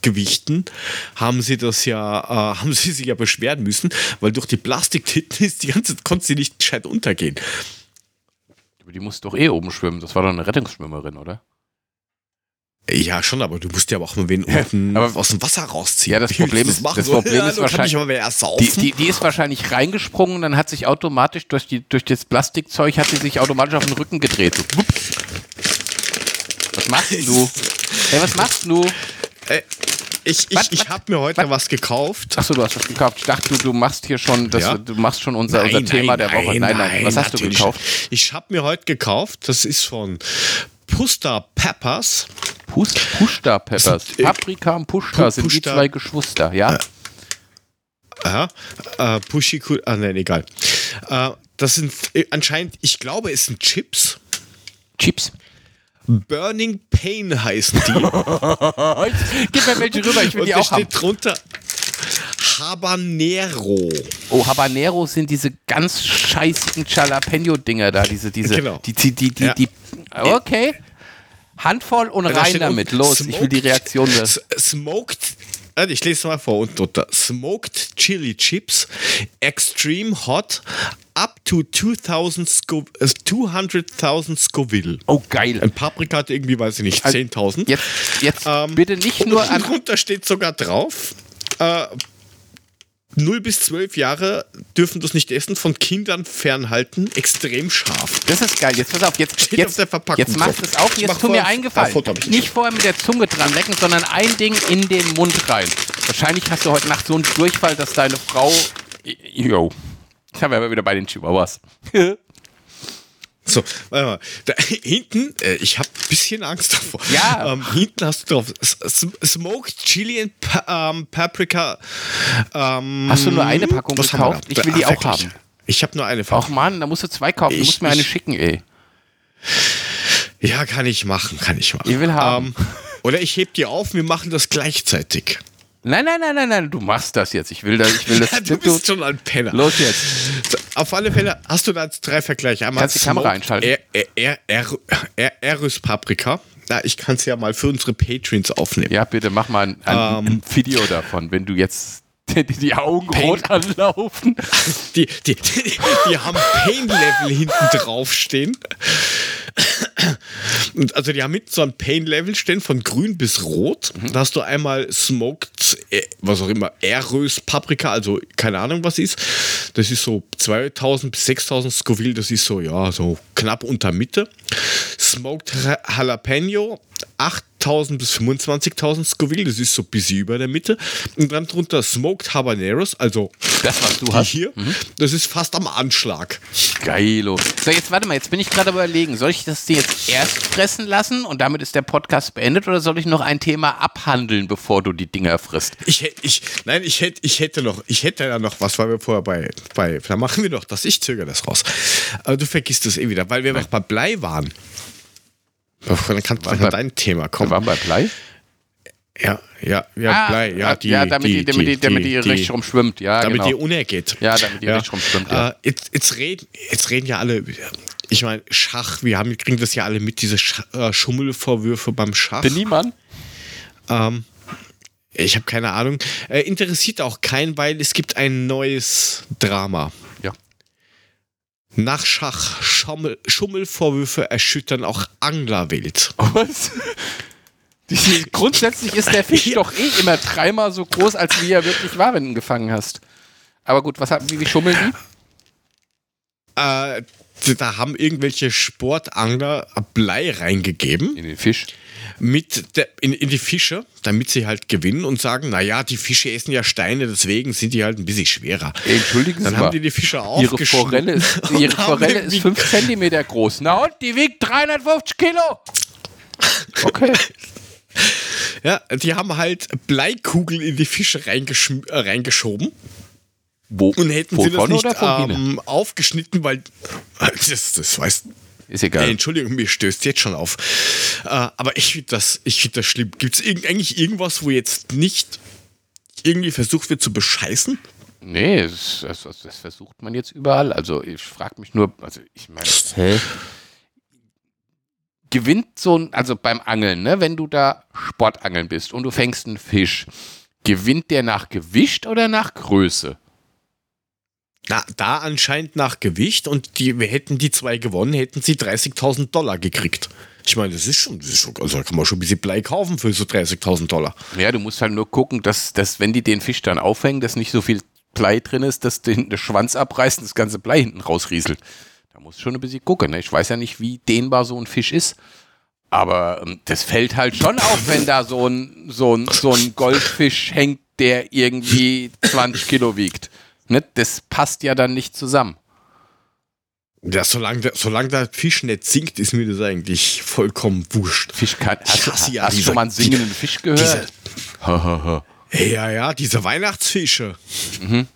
Bleigewichten, haben sie das ja, äh, haben sie sich ja beschweren müssen, weil durch die Plastiktitten ist die ganze Zeit, konnte sie nicht gescheit untergehen. Aber die muss doch eh oben schwimmen. Das war doch eine Rettungsschwimmerin, oder? Ja, schon, aber du musst ja auch mal wen unten aber- aus dem Wasser rausziehen. Ja, das <laughs> Problem ist- machen? das So, Problem ja, ist wahrscheinlich- Die, die, die ist wahrscheinlich reingesprungen und dann hat sich automatisch durch, die, durch das Plastikzeug hat sie sich automatisch auf den Rücken gedreht. So, was machst du? <laughs> Hey, was machst du? Äh, ich ich, Was- ich was- habe mir heute was gekauft. Achso, du hast was gekauft. Ich dachte, du, du machst hier schon, das, Ja. du machst schon unser, unser Thema der Woche. Nein, nein. Was hast du gekauft? nicht. Ich habe mir heute gekauft, das ist von Pusta Peppers. Pus, Pushta Peppers. Sind, äh, Paprika und Pushta Pu- sind die zwei Geschwister, ja? Aha, äh, Pushiku, ah nein, egal. Äh, das sind äh, anscheinend, ich glaube, es sind Chips. Chips. Burning Pain heißen die. <laughs> Gib mir welche rüber, ich will Und die auch haben. steht drunter Habanero. Oh, Habanero sind diese ganz scheißigen Jalapeno-Dinger da, diese, diese, Genau. die, die, die, die, Ja. die, okay. Handvoll und rein steht damit, los, ich will die smoked- Reaktion. hören. S- Smoked, also ich lese mal vor unten drunter. Smoked Chili Chips, Extreme Hot, up to 2000 Sco äh, 200.000 Scoville. Oh, geil. Ein Paprika hat irgendwie, weiß ich nicht, Also, 10.000. Jetzt, jetzt Ähm, bitte nicht nur Und an. drunter steht sogar drauf, äh, 0 bis 12 Jahre dürfen das nicht essen, von Kindern fernhalten, extrem scharf. Das ist geil. Jetzt pass auf, jetzt, Steht jetzt, auf der Verpackung jetzt machst du es auf. Ich Jetzt tu mir vorher- einen Gefallen. Foto hab ich Nicht nicht. vorher mit der Zunge dran lecken, sondern ein Ding in den Mund rein. Wahrscheinlich hast du heute Nacht so einen Durchfall, dass deine Frau. Jo. Ich habe aber wieder bei den Chihuahuas. <laughs> So, warte mal. Da, hinten, äh, ich habe ein bisschen Angst davor. Ja. Ähm, hinten hast du drauf S- Smoked Chili and pa ähm, Paprika. Ähm, Hast du nur eine Packung gekauft? Ich will die Ah, auch wirklich? haben. Ich habe nur eine Packung. Mann, da musst du zwei kaufen. Du Ich- musst mir eine ich- schicken, ey. Ja, kann ich machen, kann ich machen. Ich will haben. Ähm, oder ich heb die auf, wir machen das gleichzeitig. Nein, nein, nein, nein, nein, du machst das jetzt. Ich will das, ich will <laughs> das. du bist schon ein Penner. Los jetzt. So, Auf alle Fälle hast du da drei Vergleiche. Einmal Kannst die Kamera einschalten? Er, er, er, er, Eris Paprika. Ja, ich kann es ja mal für unsere Patrons aufnehmen. Ja, bitte mach mal ein, ein, Ähm. ein Video davon, wenn du jetzt <laughs> die, die Augen Pain- rot anlaufen. Die, die, die, die haben Pain-Level hinten drauf stehen. Und also die haben mit so einem Pain-Level stehen von grün bis rot. Mhm. Da hast du einmal Smoked, äh, was auch immer, Erös Paprika, also keine Ahnung, was ist. Das ist so 2000 bis 6000 Scoville, das ist so, ja, so knapp unter Mitte. Smoked Jalapeno, 8 1000 bis 25.000 Scoville, das ist so ein bisschen über der Mitte. Und dann drunter Smoked Habaneros, also das, was du hast. Hier, mhm. das ist fast am Anschlag. Geilo. So, jetzt warte mal, jetzt bin ich gerade überlegen, soll ich das dir jetzt erst fressen lassen und damit ist der Podcast beendet oder soll ich noch ein Thema abhandeln, bevor du die Dinger frisst? Ich, ich, nein, ich hätte, ich hätte noch, ich hätte da noch was, weil wir vorher bei, bei da machen wir doch das, ich zögere das raus. Aber du vergisst es eh wieder, weil wir noch bei Blei waren. Dann kann, dann bei- kann dein Thema Wir kommen. waren bei Blei? Ja, ja, ja, Blei, ja, die, Ah, ja damit die, damit die, damit die, die, richtig rumschwimmt. Ja, damit genau. die unergeht. Ja, damit die richtig rumschwimmt, ja. Äh, jetzt, jetzt, reden, jetzt reden ja alle, ich meine, Schach, wir haben, kriegen das ja alle mit, diese Sch äh, Schummelvorwürfe beim Schach. Bin niemand? Ähm, ich habe keine Ahnung. Äh, interessiert auch keinen, weil es gibt ein neues Drama. Nach Schach, Schummel, Schummelvorwürfe erschüttern auch Anglerwelt. Was? Die, grundsätzlich ist der Fisch Ja. doch eh immer dreimal so groß, als wie er wirklich war, wenn du ihn gefangen hast. Aber gut, was haben, wie, wie schummeln die? Äh, da haben irgendwelche Sportangler Blei reingegeben. In den Fisch. Mit der, in, in die Fische, damit sie halt gewinnen und sagen, naja, die Fische essen ja Steine, deswegen sind die halt ein bisschen schwerer. Entschuldigen Dann Sie haben mal. die die Fische Ihre. Forelle ist, ihre <laughs> Forelle ist 5 cm groß. Na und? Die wiegt 350 Kilo. Okay. <laughs> Ja, die haben halt Bleikugeln in die Fische reingeschm- äh, reingeschoben Wo? und hätten von sie das nicht ähm, aufgeschnitten, weil <laughs> das, das weiß Ist egal. Äh, Entschuldigung, mir stößt jetzt schon auf. Äh, aber ich finde das, ich find das schlimm. Gibt es irg eigentlich irgendwas, wo jetzt nicht irgendwie versucht wird zu bescheißen? Nee, das, das, das, das versucht man jetzt überall. Also ich frage mich nur, also ich meine, hä? Gewinnt so ein, also beim Angeln, ne, wenn du da Sportangeln bist und du fängst einen Fisch, gewinnt der nach Gewicht oder nach Größe? Na, da anscheinend nach Gewicht und die, wir hätten die zwei gewonnen, hätten sie 30.000 Dollar gekriegt. Ich meine, das ist schon, das ist schon, also da kann man schon ein bisschen Blei kaufen für so 30.000 Dollar. Ja, du musst halt nur gucken, dass, dass wenn die den Fisch dann aufhängen, dass nicht so viel Blei drin ist, dass den, der Schwanz abreißt und das ganze Blei hinten rausrieselt. Da musst du schon ein bisschen gucken. Ne? Ich weiß ja nicht, wie dehnbar so ein Fisch ist. Aber ähm, das fällt halt schon auf, wenn da so ein, so ein, so ein Goldfisch hängt, der irgendwie 20 Kilo wiegt. Ne? Das passt ja dann nicht zusammen. Ja, solange der, solange der Fisch nicht sinkt, ist mir das eigentlich vollkommen wurscht. Fisch kann. Hast, du- hasse ja hast du diese- schon mal einen singenden Fisch gehört? Ja, ja, diese Weihnachtsfische. Mhm.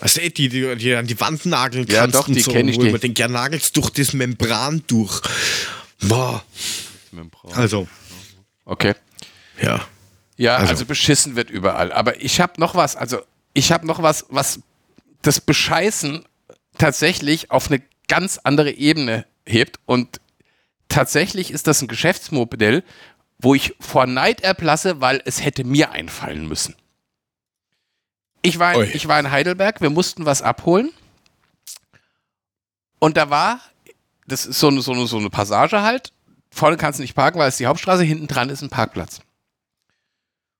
Weißt du, die, die, die an die Wand nageln Ja, kannst doch, und die so, kenn ich, wo die- man denkt, ja, nagelst durch das Membran durch. Boah, also, Okay. ja. Ja, also, Also- beschissen wird überall. Aber ich habe noch was, also ich habe noch was, was das Bescheißen tatsächlich auf eine ganz andere Ebene hebt. Und tatsächlich ist das ein Geschäftsmodell, wo ich vor Neid erblasse, weil es hätte mir einfallen müssen. Ich war, Ui. ich war in Heidelberg, wir mussten was abholen. Und da war, das ist so eine, so eine, so eine Passage halt. Vorne kannst du nicht parken, weil es die Hauptstraße, hinten dran ist ein Parkplatz.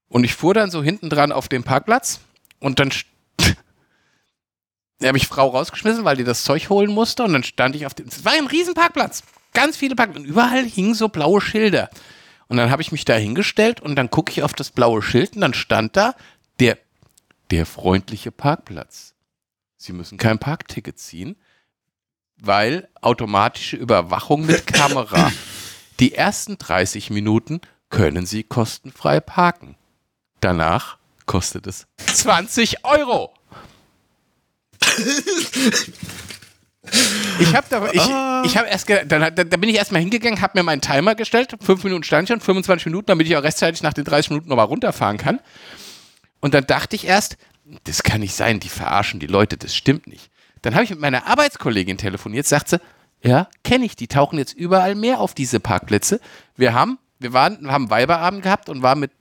Und ich fuhr dann so hinten dran auf dem Parkplatz und dann <laughs> habe ich Frau rausgeschmissen, weil die das Zeug holen musste und dann stand ich auf dem. Es war ein riesen Parkplatz. Ganz viele Parkplätze. Und überall hingen so blaue Schilder. Und dann habe ich mich da hingestellt und dann gucke ich auf das blaue Schild und dann stand da der, der freundliche Parkplatz. Sie müssen kein Parkticket ziehen, weil automatische Überwachung mit <laughs> Kamera. Die ersten 30 Minuten können Sie kostenfrei parken. Danach kostet es 20 Euro. Ich habe da, ich, ich habe erst, dann, hat- da, da bin ich erstmal hingegangen, habe mir meinen Timer gestellt, fünf Minuten stand schon, 25 Minuten, damit ich auch rechtzeitig nach den 30 Minuten nochmal runterfahren kann. Und dann dachte ich erst, das kann nicht sein, die verarschen die Leute, das stimmt nicht. Dann habe ich mit meiner Arbeitskollegin telefoniert, sagt sie, ja, kenne ich, die tauchen jetzt überall mehr auf diese Parkplätze. Wir haben, wir waren, wir haben Weiberabend gehabt und waren mit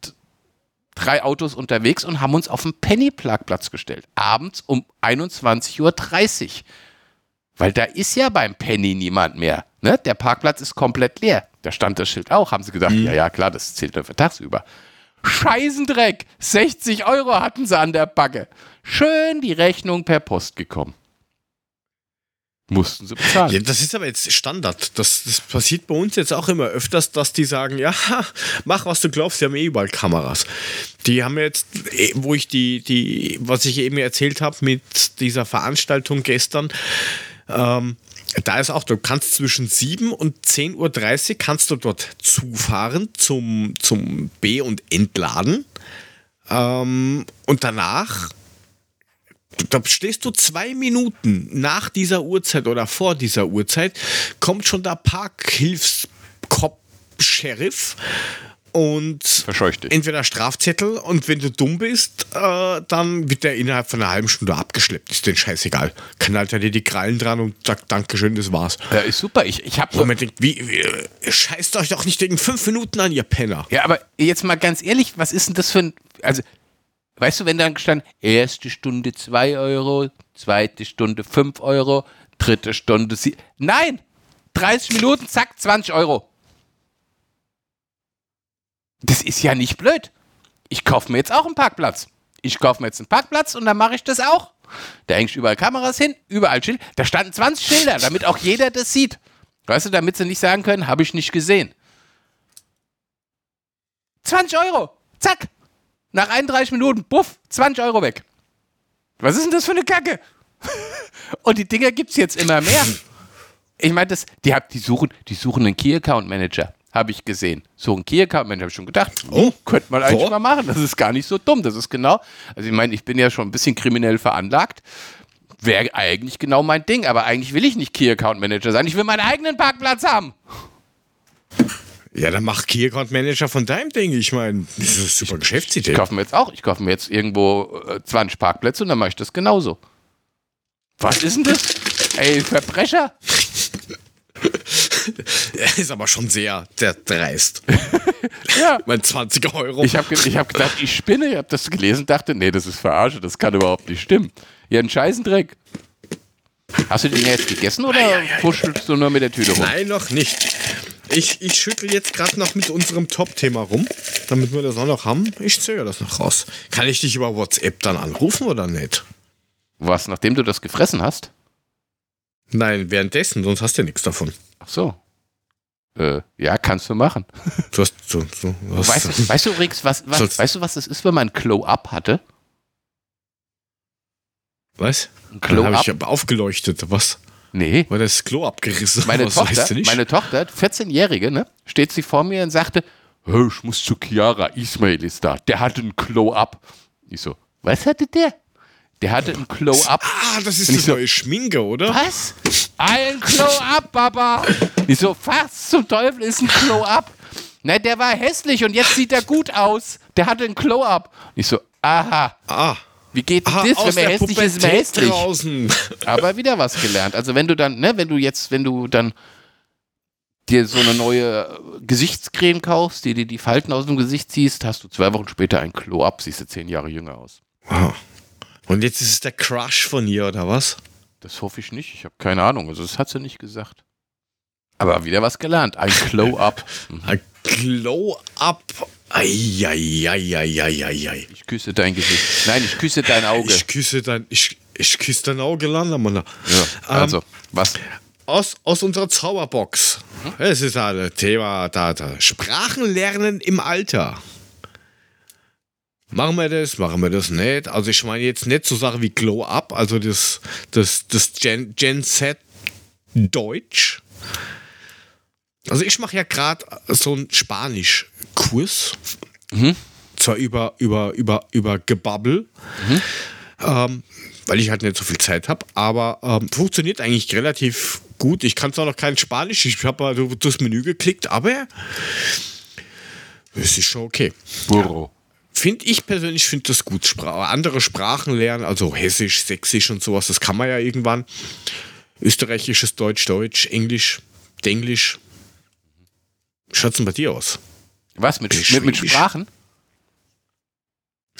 drei Autos unterwegs und haben uns auf den Penny-Parkplatz gestellt. Abends um 21.30 Uhr. Weil da ist ja beim Penny niemand mehr. Ne? Der Parkplatz ist komplett leer. Da stand das Schild auch. Haben sie gedacht, ja, ja, klar, das zählt nur für tagsüber. Scheißendreck! 60 Euro hatten sie an der Backe. Schön die Rechnung per Post gekommen. Mussten sie bezahlen. Ja, das ist aber jetzt Standard. Das, das passiert bei uns jetzt auch immer öfters, dass die sagen, ja, mach was du glaubst, die haben eh überall Kameras. Die haben jetzt, eh, wo ich die, die, was ich eben erzählt habe mit dieser Veranstaltung gestern, ähm, da ist auch, du kannst zwischen 7 und 10.30 Uhr kannst du dort zufahren zum, zum B- und Entladen. Ähm, und danach da stehst du zwei Minuten nach dieser Uhrzeit oder vor dieser Uhrzeit, kommt schon der Parkhilfskopf-Sheriff und Verscheucht dich. entweder Strafzettel und wenn du dumm bist, äh, dann wird der innerhalb von einer halben Stunde abgeschleppt. Ist den scheißegal. Knallt er dir die Krallen dran und sagt Dankeschön, das war's. Ja, ist super. Ich, ich habe Wo man denkt, wie, wie, scheißt euch doch nicht wegen fünf Minuten an, ihr Penner. Ja, aber jetzt mal ganz ehrlich, was ist denn das für ein. Also, weißt du, wenn dann gestanden, erste Stunde 2 Euro, zweite Stunde 5 Euro, dritte Stunde. Sie Nein! 30 Minuten, zack, 20 Euro. Das ist ja nicht blöd. Ich kaufe mir jetzt auch einen Parkplatz. Ich kaufe mir jetzt einen Parkplatz und dann mache ich das auch. Da hängst überall Kameras hin, überall Schilder. Da standen 20 Schilder, damit auch jeder das sieht. Weißt du, damit sie nicht sagen können, habe ich nicht gesehen. 20 Euro. Zack. Nach 31 Minuten, buff, 20 Euro weg. Was ist denn das für eine Kacke? <laughs> Und die Dinger gibt es jetzt immer mehr. Ich meine, die, die, suchen, die suchen einen Key Account Manager, habe ich gesehen. So einen Key Account Manager habe ich schon gedacht, oh, könnte man eigentlich oh. mal machen. Das ist gar nicht so dumm. Das ist genau, also ich meine, ich bin ja schon ein bisschen kriminell veranlagt. Wäre eigentlich genau mein Ding, aber eigentlich will ich nicht Key Account Manager sein. Ich will meinen eigenen Parkplatz haben. Ja, dann mach Key Account Manager von deinem Ding. Ich meine, das ist super Geschäftsidee. Ich kaufe mir jetzt auch, ich kaufe mir jetzt irgendwo 20 äh, Parkplätze und dann mache ich das genauso. Was ist denn das? Ey, Verbrecher? <laughs> Er ist aber schon sehr, sehr dreist. <laughs> ja. <laughs> Mein 20 Euro. Ich habe ich hab gedacht, ich spinne. Ich habe das gelesen dachte, nee, das ist Verarsche. Das kann überhaupt nicht stimmen. Ja, ein Scheißendreck. Hast du den jetzt gegessen oder ja, ja, puschelst du nur mit der Tüte rum? Nein, noch nicht. Ich, ich schüttel jetzt gerade noch mit unserem Top-Thema rum, damit wir das auch noch haben. Ich zögere das noch raus. Kann ich dich über WhatsApp dann anrufen oder nicht? Was, nachdem du das gefressen hast? Nein, währenddessen, sonst hast du ja nichts davon. Ach so. Äh, ja, kannst du machen. Du hast, du, du hast weißt, weißt, du übrigens, was, was, weißt du, was das ist, wenn man ein Glow-Up hatte? Was? Ein Glow Dann habe ich aufgeleuchtet. Was? Nee. War das Klo abgerissen? Meine was Tochter, meine Tochter, 14-Jährige, ne, steht sie vor mir und sagte, ich muss zu Chiara, Ismail ist da. Der hatte ein Glow-Up. Ich so, was hatte der? Der hatte ein Glow-Up. Ah, das ist das so, neue Schminke, oder? Was? Ein Glow-Up, Baba. Ich so, was zum Teufel ist ein Glow-Up? Na, der war hässlich und jetzt sieht er gut aus. Der hatte ein Glow-Up. Ich so, aha. Ah. Wie geht Aha, das? Wenn man hässlich ist, man hässlich. Draußen. <laughs> Aber wieder was gelernt. Also wenn du dann, ne, wenn du jetzt, wenn du dann dir so eine neue Gesichtscreme kaufst, die dir die Falten aus dem Gesicht ziehst, hast du zwei Wochen später ein Klo-Up, siehst du zehn Jahre jünger aus. Wow. Und jetzt ist es der Crush von ihr, oder was? Das hoffe ich nicht. Ich habe keine Ahnung. Also das hat sie nicht gesagt. Aber wieder was gelernt. Ein Glow-Up. <laughs> Ein Glow-Up. Eieieiei. Ich küsse dein Gesicht. Nein, ich küsse dein Auge. Ich küsse dein, ich, ich küsse dein Auge, Landa, Mann. Ja, also, ähm, was? Aus, aus unserer Zauberbox. Hm? Es ist ein Thema, da, da. Sprachenlernen im Alter. Machen wir das, machen wir das nicht. Also ich meine jetzt nicht so Sachen wie Glow Up, also das, das, das Gen, Gen Z Deutsch. Also ich mache ja gerade so einen Spanisch-Kurs. Mhm. Zwar über, über, über, über Gebabbel. Mhm. Ähm, weil ich halt nicht so viel Zeit habe, aber ähm, funktioniert eigentlich relativ gut. Ich kann zwar noch kein Spanisch, ich habe mal durchs Menü geklickt, aber es ist schon okay. Burro. Finde ich persönlich, finde das gut. Spra andere Sprachen lernen, also Hessisch, Sächsisch und sowas, das kann man ja irgendwann. Österreichisches Deutsch, Deutsch, Englisch, Denglisch, schaut es bei dir aus? Was, mit, mit, mit Sprachen?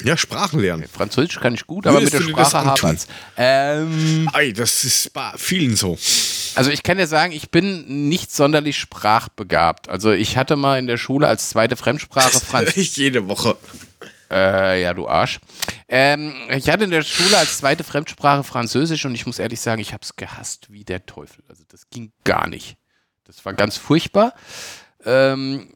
Ja, Sprachen lernen. Französisch kann ich gut, aber Würdest mit der Sprache hapert's. Ähm, Ei, das ist bei vielen so. Also ich kann dir sagen, ich bin nicht sonderlich sprachbegabt. Also ich hatte mal in der Schule als zweite Fremdsprache <laughs> Französisch. jede Woche. Äh, ja, du Arsch. Ähm, ich hatte in der Schule als zweite Fremdsprache Französisch und ich muss ehrlich sagen, ich habe es gehasst wie der Teufel. Also das ging gar nicht. Das war ganz furchtbar. Ähm,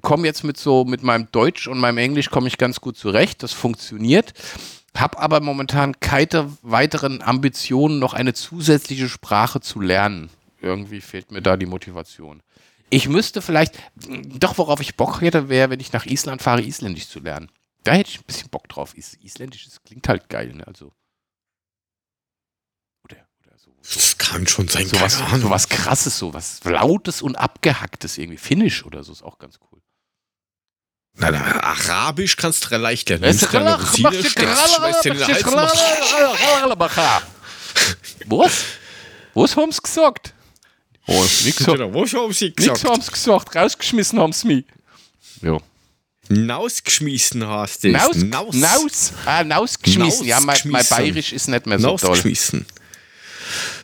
komme jetzt mit so, mit meinem Deutsch und meinem Englisch komme ich ganz gut zurecht. Das funktioniert. Hab aber momentan keine weiteren Ambitionen, noch eine zusätzliche Sprache zu lernen. Irgendwie fehlt mir da die Motivation. Ich müsste vielleicht, doch worauf ich Bock hätte, wäre, wenn ich nach Island fahre, Isländisch zu lernen. Da hätte ich ein bisschen Bock drauf. Isländisch, das klingt halt geil, ne? Also. Das kann schon sein, so was, so was krasses, so was Lautes und Abgehacktes irgendwie. Finnisch oder so ist auch ganz cool. Na, na, Arabisch kannst du leicht lernen. Was? Was haben sie gesagt? Oh, nix, genau, was haben sie gesagt? Nix haben sie gesagt, rausgeschmissen haben sie mich. Ja. Nausgeschmissen hast du Naus, Naus. Naus. Ah, nausgeschmissen. Ja, mein, mein Bayerisch ist nicht mehr so toll. Nausgeschmissen.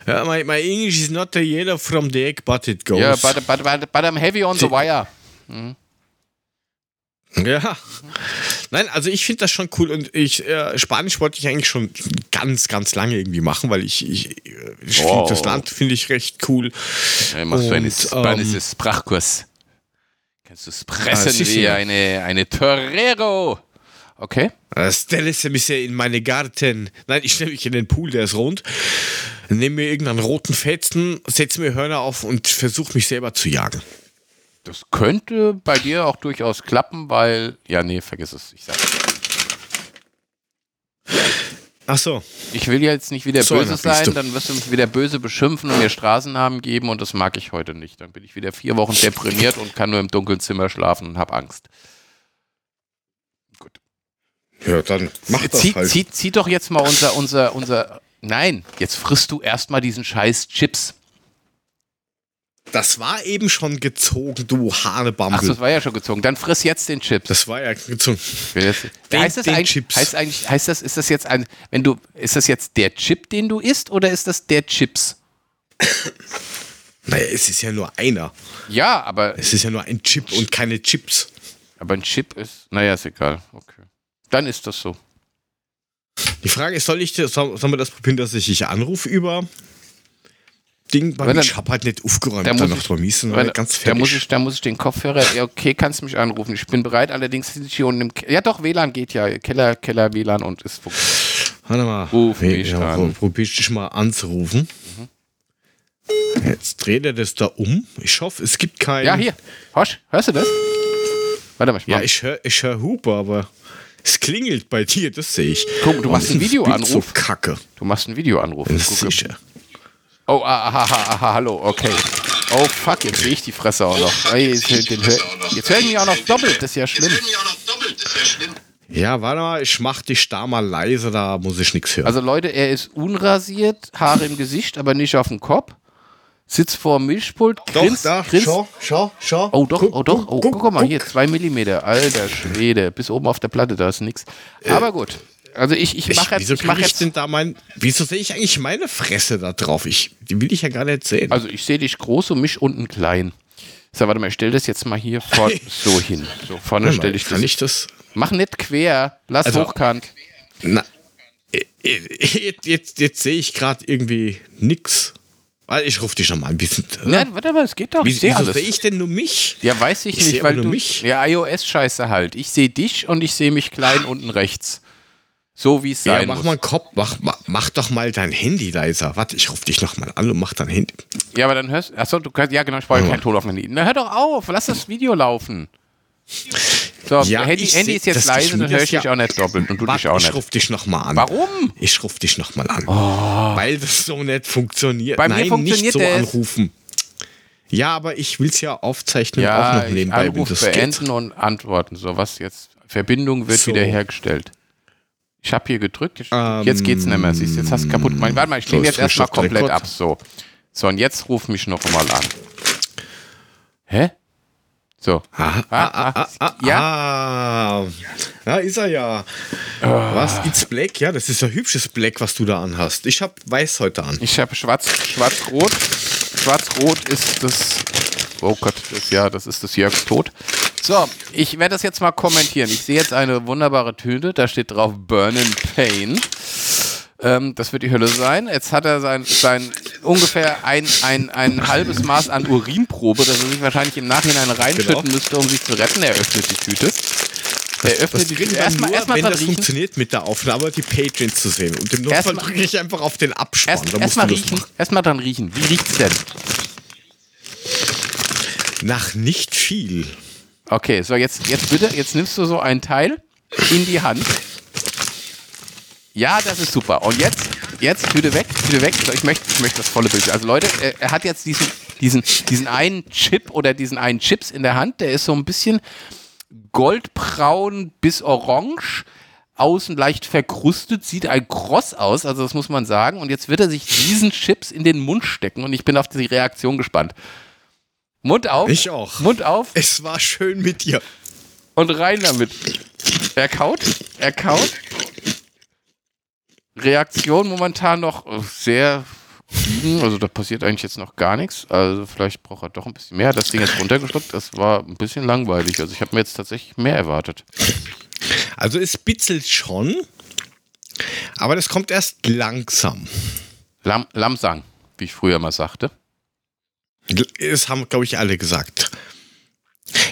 Yeah, my, my English is not the yellow from the egg, but it goes. Yeah, but, but, but, but I'm heavy on the wire. Mhm. Ja. Nein, also ich finde das schon cool und ich äh, Spanisch wollte ich eigentlich schon ganz, ganz lange irgendwie machen, weil ich, ich, ich oh. das Land finde ich recht cool. Ja, machst und, du einen spanisches ähm, Sprachkurs. Kannst du es pressen Ah, wie eine, eine Torero. Okay. Äh, Stelle sie mich in meine Garten. Nein, ich stelle mich in den Pool, der ist rund. Nehme mir irgendeinen roten Fetzen, setze mir Hörner auf und versuche mich selber zu jagen. Das könnte bei dir auch durchaus klappen, weil. Ja, nee, vergiss es. Ich sag. Ach so. Ich will jetzt nicht wieder So böse sein, dann wirst du mich wieder böse beschimpfen und mir Straßennamen geben und das mag ich heute nicht. Dann bin ich wieder vier Wochen deprimiert und kann nur im dunklen Zimmer schlafen und habe Angst. Ja, dann mach das zieh, halt. zieh, zieh doch jetzt mal unser, unser, unser. Nein, jetzt frisst du erstmal diesen scheiß Chips. Das war eben schon gezogen, du Hanebambel. Ach, das war ja schon gezogen. Dann friss jetzt den Chips. das war ja gezogen. Den- heißt das den eigentlich, Chips. heißt eigentlich, heißt das, ist das jetzt ein, wenn du, ist das jetzt der Chip, den du isst, oder ist das der Chips? Naja, es ist ja nur einer. Ja, aber, Es ist ja nur ein Chip und keine Chips. aber ein Chip ist, naja, ist egal. Okay. Dann ist das so. Die Frage ist, soll ich soll, sollen wir das probieren, dass ich dich anrufe über Ding? Weil Wenn ich habe halt nicht aufgeräumt Da muss mir sind Weil, wir ganz da, fertig. muss ich, da muss ich den Kopfhörer, ja, okay, kannst mich anrufen. Ich bin bereit, allerdings sitze ich hier unten im, Ke- ja doch, WLAN geht ja. Keller, Keller, WLAN und ist funktioniert. Warte mal. Ruf mich ja, an. Probier ich dich mal anzurufen. Jetzt dreht er das da um. Ich hoffe, es gibt keinen. Ja, hier. Hosch, hörst du das? Warte mal, ich Ja, mach- ich höre ich hör Hupe, aber es klingelt bei dir, das sehe ich. Guck, du Oh, machst das einen ist Videoanruf. So kacke. Du machst einen Videoanruf. Das sicher. Oh, aha, aha, aha, hallo, okay. Oh, fuck, jetzt sehe ich die Fresse auch noch. Ey, jetzt, den hör, jetzt hören die auch noch doppelt, das ist ja schlimm. Ja, warte mal, ich mach dich da mal leise, da muss ich nichts hören. Also Leute, er ist unrasiert, Haare im Gesicht, aber nicht auf dem Kopf. Sitzt vor dem Milchpult, grinst, grinst. schau, schau, schau. Oh doch, Guck, oh doch, oh, guck, mal guck. hier, zwei Millimeter, alter Schwede, bis oben auf der Platte, da ist nix. Aber gut, also ich, ich mache jetzt, wieso ich mach jetzt, denn da mein, wieso sehe ich eigentlich meine Fresse da drauf? Ich, die will ich ja gar nicht sehen. also ich sehe dich groß und mich unten klein. So, warte mal, ich stelle das jetzt mal hier vor, <laughs> so hin. So, vorne mal, stelle ich kann das. ich das? Mach nicht quer, lass Also- hochkant. Na, äh, äh, jetzt, jetzt, jetzt sehe ich gerade irgendwie nix. Ich rufe dich nochmal ein bisschen. Nein, warte mal, es geht doch, Wie, ich sehe alles. sehe ich denn nur mich? Ja, weiß ich, Ich nicht, weil nur du. mich. Ja, iOS-Scheiße halt. Ich sehe dich und ich sehe mich klein unten rechts. So wie es Ja, sein mach muss. mal Kopf, mach, mach, mach doch mal dein Handy leiser. Warte, ich rufe dich nochmal an und mach dein Handy. Ja, aber dann hörst Achso, du kannst. Ja, genau, ich brauche keinen Ton auf dem Handy. Na, hör doch auf, lass das Video laufen. So, Ja, Handy, ich Handy ist jetzt leise, dann höre ich dich ja- auch nicht doppelt und du dich Warte, auch ich nicht. rufe dich nochmal an. Warum? Ich rufe dich nochmal an. Oh. Weil das so nicht funktioniert. Bei mir Nein, funktioniert nicht so das. anrufen. Ja, aber ich will es ja aufzeichnen auch Ja, noch ich nebenbei, wenn Anruf beenden geht. und antworten. So, was jetzt? Verbindung wird So. wiederhergestellt. Ich habe hier gedrückt, ich, jetzt geht's nicht mehr. Siehst jetzt hast du kaputt gemacht. Warte mal, ich So, nehme ist jetzt erstmal komplett Rekord. ab. So. So, und jetzt ruf mich noch mal an. Hä? So. Ah, ah, ah, ah, ah, Ja? Ja, ist er ja. Was? It's Black? Ja, das ist ein hübsches Black, was du da anhast. Ich hab weiß heute an. Ich habe schwarz, schwarz-rot. Schwarz-rot ist das. Oh Gott, das, ja, das ist das Jörgs Tod. So, ich werde das jetzt mal kommentieren. Ich sehe jetzt eine wunderbare Tüte, da steht drauf Burning Pain. Ähm, das wird die Hölle sein. Jetzt hat er sein, sein ungefähr ein, ein, ein halbes Maß an Urinprobe, das er sich wahrscheinlich im Nachhinein reinschütten Genau. müsste, um sich zu retten. Er öffnet die Tüte. Er öffnet die Tüte. Erstmal, nur, erstmal wenn das riechen. funktioniert mit der Aufnahme, die Patrons zu sehen. Und im Notfall Erstmal- drücke ich einfach auf den Abspann. Erst, erstmal du das riechen. Erstmal dran riechen. Wie riecht's denn? Nach nicht viel. Okay, so jetzt, jetzt bitte, jetzt nimmst du so ein Teil in die Hand. Ja, das ist super. Und jetzt, jetzt Tüte weg, Tüte weg. So, ich möchte, ich möchte das volle Bild. Also Leute, er, er hat jetzt diesen, diesen, diesen einen Chip oder diesen einen Chips in der Hand. Der ist so ein bisschen goldbraun bis orange. Außen leicht verkrustet, sieht ein Cross aus, also das muss man sagen. Und jetzt wird er sich diesen Chips in den Mund stecken und ich bin auf die Reaktion gespannt. Mund auf. Ich auch. Mund auf Es war schön mit dir. und rein damit. Er kaut, er kaut. Reaktion momentan noch äh, sehr. Also da passiert eigentlich jetzt noch gar nichts. Also vielleicht braucht er doch ein bisschen mehr. Das Ding ist runtergeschluckt. Das war ein bisschen langweilig. Also ich habe mir jetzt tatsächlich mehr erwartet. Also es bitzelt schon, aber das kommt erst langsam. Lam Lamsang, wie ich früher mal sagte. Das haben, glaube ich, alle gesagt.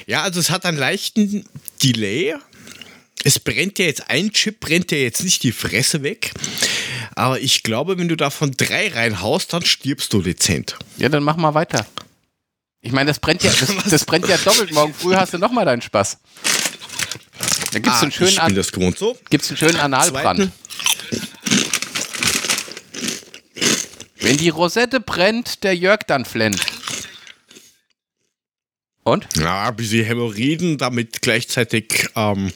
Ja, also es hat einen leichten Delay. Es brennt ja jetzt, ein Chip brennt ja jetzt nicht die Fresse weg. Aber ich glaube, wenn du davon drei reinhaust, dann stirbst du dezent. Ja, dann mach mal weiter. Ich meine, das brennt ja, das, <laughs> das brennt ja doppelt. Morgen früh hast du nochmal deinen Spaß. Da gibt's Ah, einen schönen, ich bin das gewohnt so. gibt's einen schönen Analbrand. Zweiten. Wenn die Rosette brennt, der Jörg dann flennt. Und? Ja, ein bisschen Hämorrhoiden, damit gleichzeitig ähm,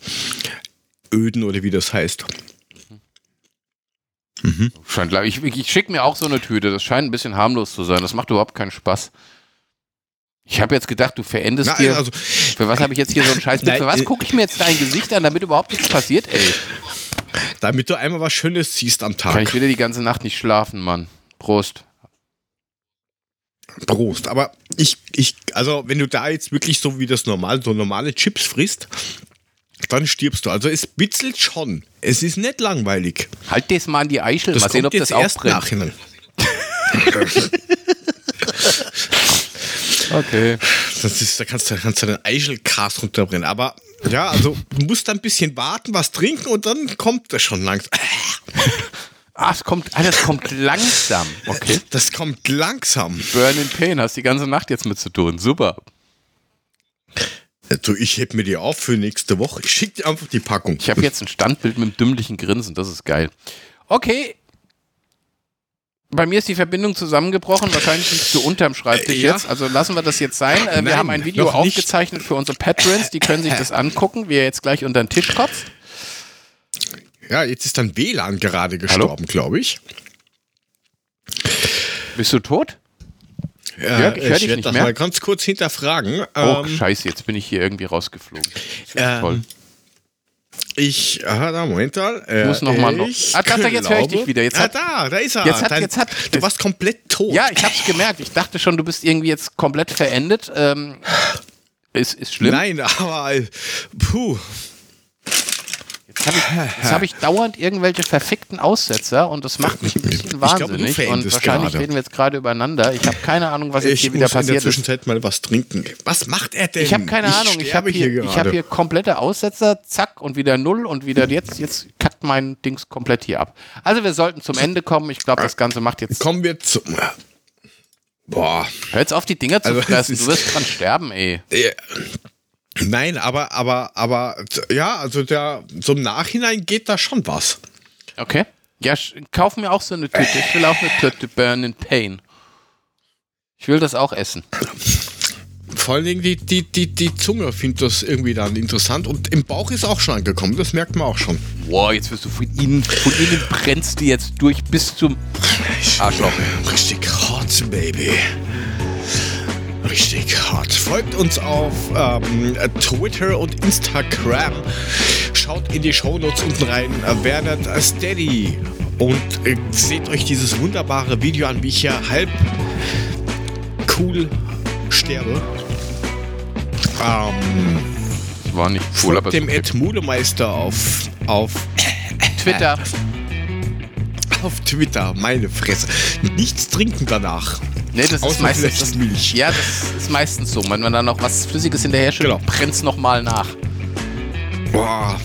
Öden oder wie das heißt. Scheint, glaub ich ich schicke mir auch so eine Tüte. Das scheint ein bisschen harmlos zu sein. Das macht überhaupt keinen Spaß. Ich habe jetzt gedacht, du verendest dir. also, Für was habe ich jetzt hier so einen Scheiß? Nein, Für was äh, gucke ich mir jetzt dein Gesicht an, damit überhaupt nichts passiert, ey? damit du einmal was Schönes siehst am Kann ich Tag. wieder die ganze Nacht nicht schlafen, Mann. Prost. Prost. Aber ich, ich, also wenn du da jetzt wirklich so wie das normal, so normale Chips frisst, dann stirbst du. Also es bitzelt schon. Es ist nicht langweilig. Halt das mal an die Eichel. Das mal sehen, ob das auch erst brennt. nachhinein. <laughs> Okay. Das ist, da kannst du, kannst du den Eichelkas runterbrennen. Aber ja, also du musst ein bisschen warten, was trinken und dann kommt das schon langsam. <laughs> Ah, es kommt, ah, das kommt langsam. Okay. Das kommt langsam. Burn in Pain, hast die ganze Nacht jetzt mit zu tun. Super. Also ich heb mir die auf für nächste Woche. Ich schick dir einfach die Packung. Ich habe jetzt ein Standbild mit einem dümmlichen Grinsen, das ist geil. Okay. Bei mir ist die Verbindung zusammengebrochen. Wahrscheinlich liegst du unterm Schreibtisch Äh, ja. jetzt. Also lassen wir das jetzt sein. Äh, wir Nein, haben ein Video aufgezeichnet für unsere Patrons. Die können sich das <laughs> angucken, wie er jetzt gleich unter den Tisch kotzt. Ja, jetzt ist dann WLAN gerade gestorben, glaube ich. Bist du tot? Ja, Jörg, ich hör dich werd nicht das mehr. mal ganz kurz hinterfragen. Oh, Ähm, scheiße, jetzt bin ich hier irgendwie rausgeflogen. ähm, Toll. Ich, aha, da, Moment mal. Äh, Ich muss noch mal noch- ich Ah, da, da, jetzt höre ich dich wieder. Jetzt ah, hat- da, da ist er. jetzt hat- Dein- jetzt hat- du warst komplett tot. Ja, ich hab's gemerkt. Ich dachte schon, du bist irgendwie jetzt komplett verendet. Ähm, ist, ist schlimm. Nein, aber äh, puh. Jetzt habe ich, jetzt ich dauernd irgendwelche verfickten Aussetzer und das macht mich ein bisschen Ich wahnsinnig. und verendest wahrscheinlich gerade. reden wir jetzt gerade übereinander. Ich habe keine Ahnung, was jetzt Ich hier wieder muss in der passiert ist. Zwischenzeit mal was trinken. Was macht er denn? Ich habe keine Ahnung. Ich habe hier, ich gerade. hab hier komplette Aussetzer, zack und wieder null und wieder jetzt, jetzt kackt mein Dings komplett hier ab. Also wir sollten zum Ende kommen. Ich glaube, das Ganze macht jetzt. Kommen wir zum. Boah. Hör jetzt auf, die Dinger zu Also, es fressen. Du wirst dran sterben, ey. Äh, Nein, aber, aber, aber, ja, also der, so im Nachhinein geht da schon was. Okay. Ja, kauf mir auch so eine Tüte. Ich will auch eine Tüte Burn in Pain. Ich will das auch essen. Vor allen Dingen die, die, die, die Zunge findet das irgendwie dann interessant und im Bauch ist auch schon angekommen, das merkt man auch schon. Boah, jetzt wirst du von innen, von innen brennst du jetzt durch bis zum Arschloch. Richtig hot, Baby. Richtig hot. Folgt uns auf ähm, Twitter und Instagram. Schaut in die Shownotes unten rein. Werdet steady. Und äh, seht euch dieses wunderbare Video an, wie ich hier halb cool sterbe. Ähm, war nicht cool, aber folgt dem. Ed Mulemeister auf, auf, Twitter. <laughs> auf Twitter. Meine Fresse. Nichts trinken danach. Nee, das ist meistens das, Milch. Ja, das ist meistens so. Wenn man dann noch was Flüssiges hinterher schüttet, Genau. brennt's noch mal nach. Boah.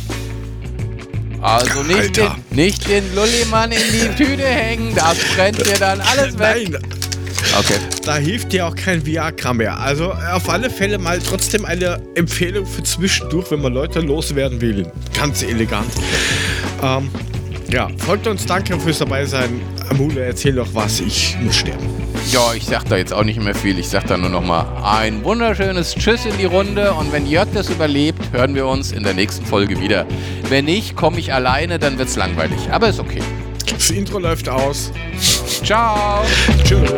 Also nicht den, nicht den Lullimann in die Tüte hängen, das brennt dir dann alles weg. Nein, Okay. da hilft dir auch kein Viagra mehr. Also auf alle Fälle mal trotzdem eine Empfehlung für zwischendurch, wenn man Leute loswerden will. Ganz elegant. Ähm, ja, folgt uns, danke fürs dabei sein. Mule, erzähl doch was, ich muss sterben. Ja, ich sag da jetzt auch nicht mehr viel. Ich sag da nur noch mal ein wunderschönes Tschüss in die Runde. Und wenn Jörg das überlebt, hören wir uns in der nächsten Folge wieder. Wenn nicht, komme ich alleine, dann wird's langweilig. Aber ist okay. Das Intro läuft aus. Ciao. Tschüss.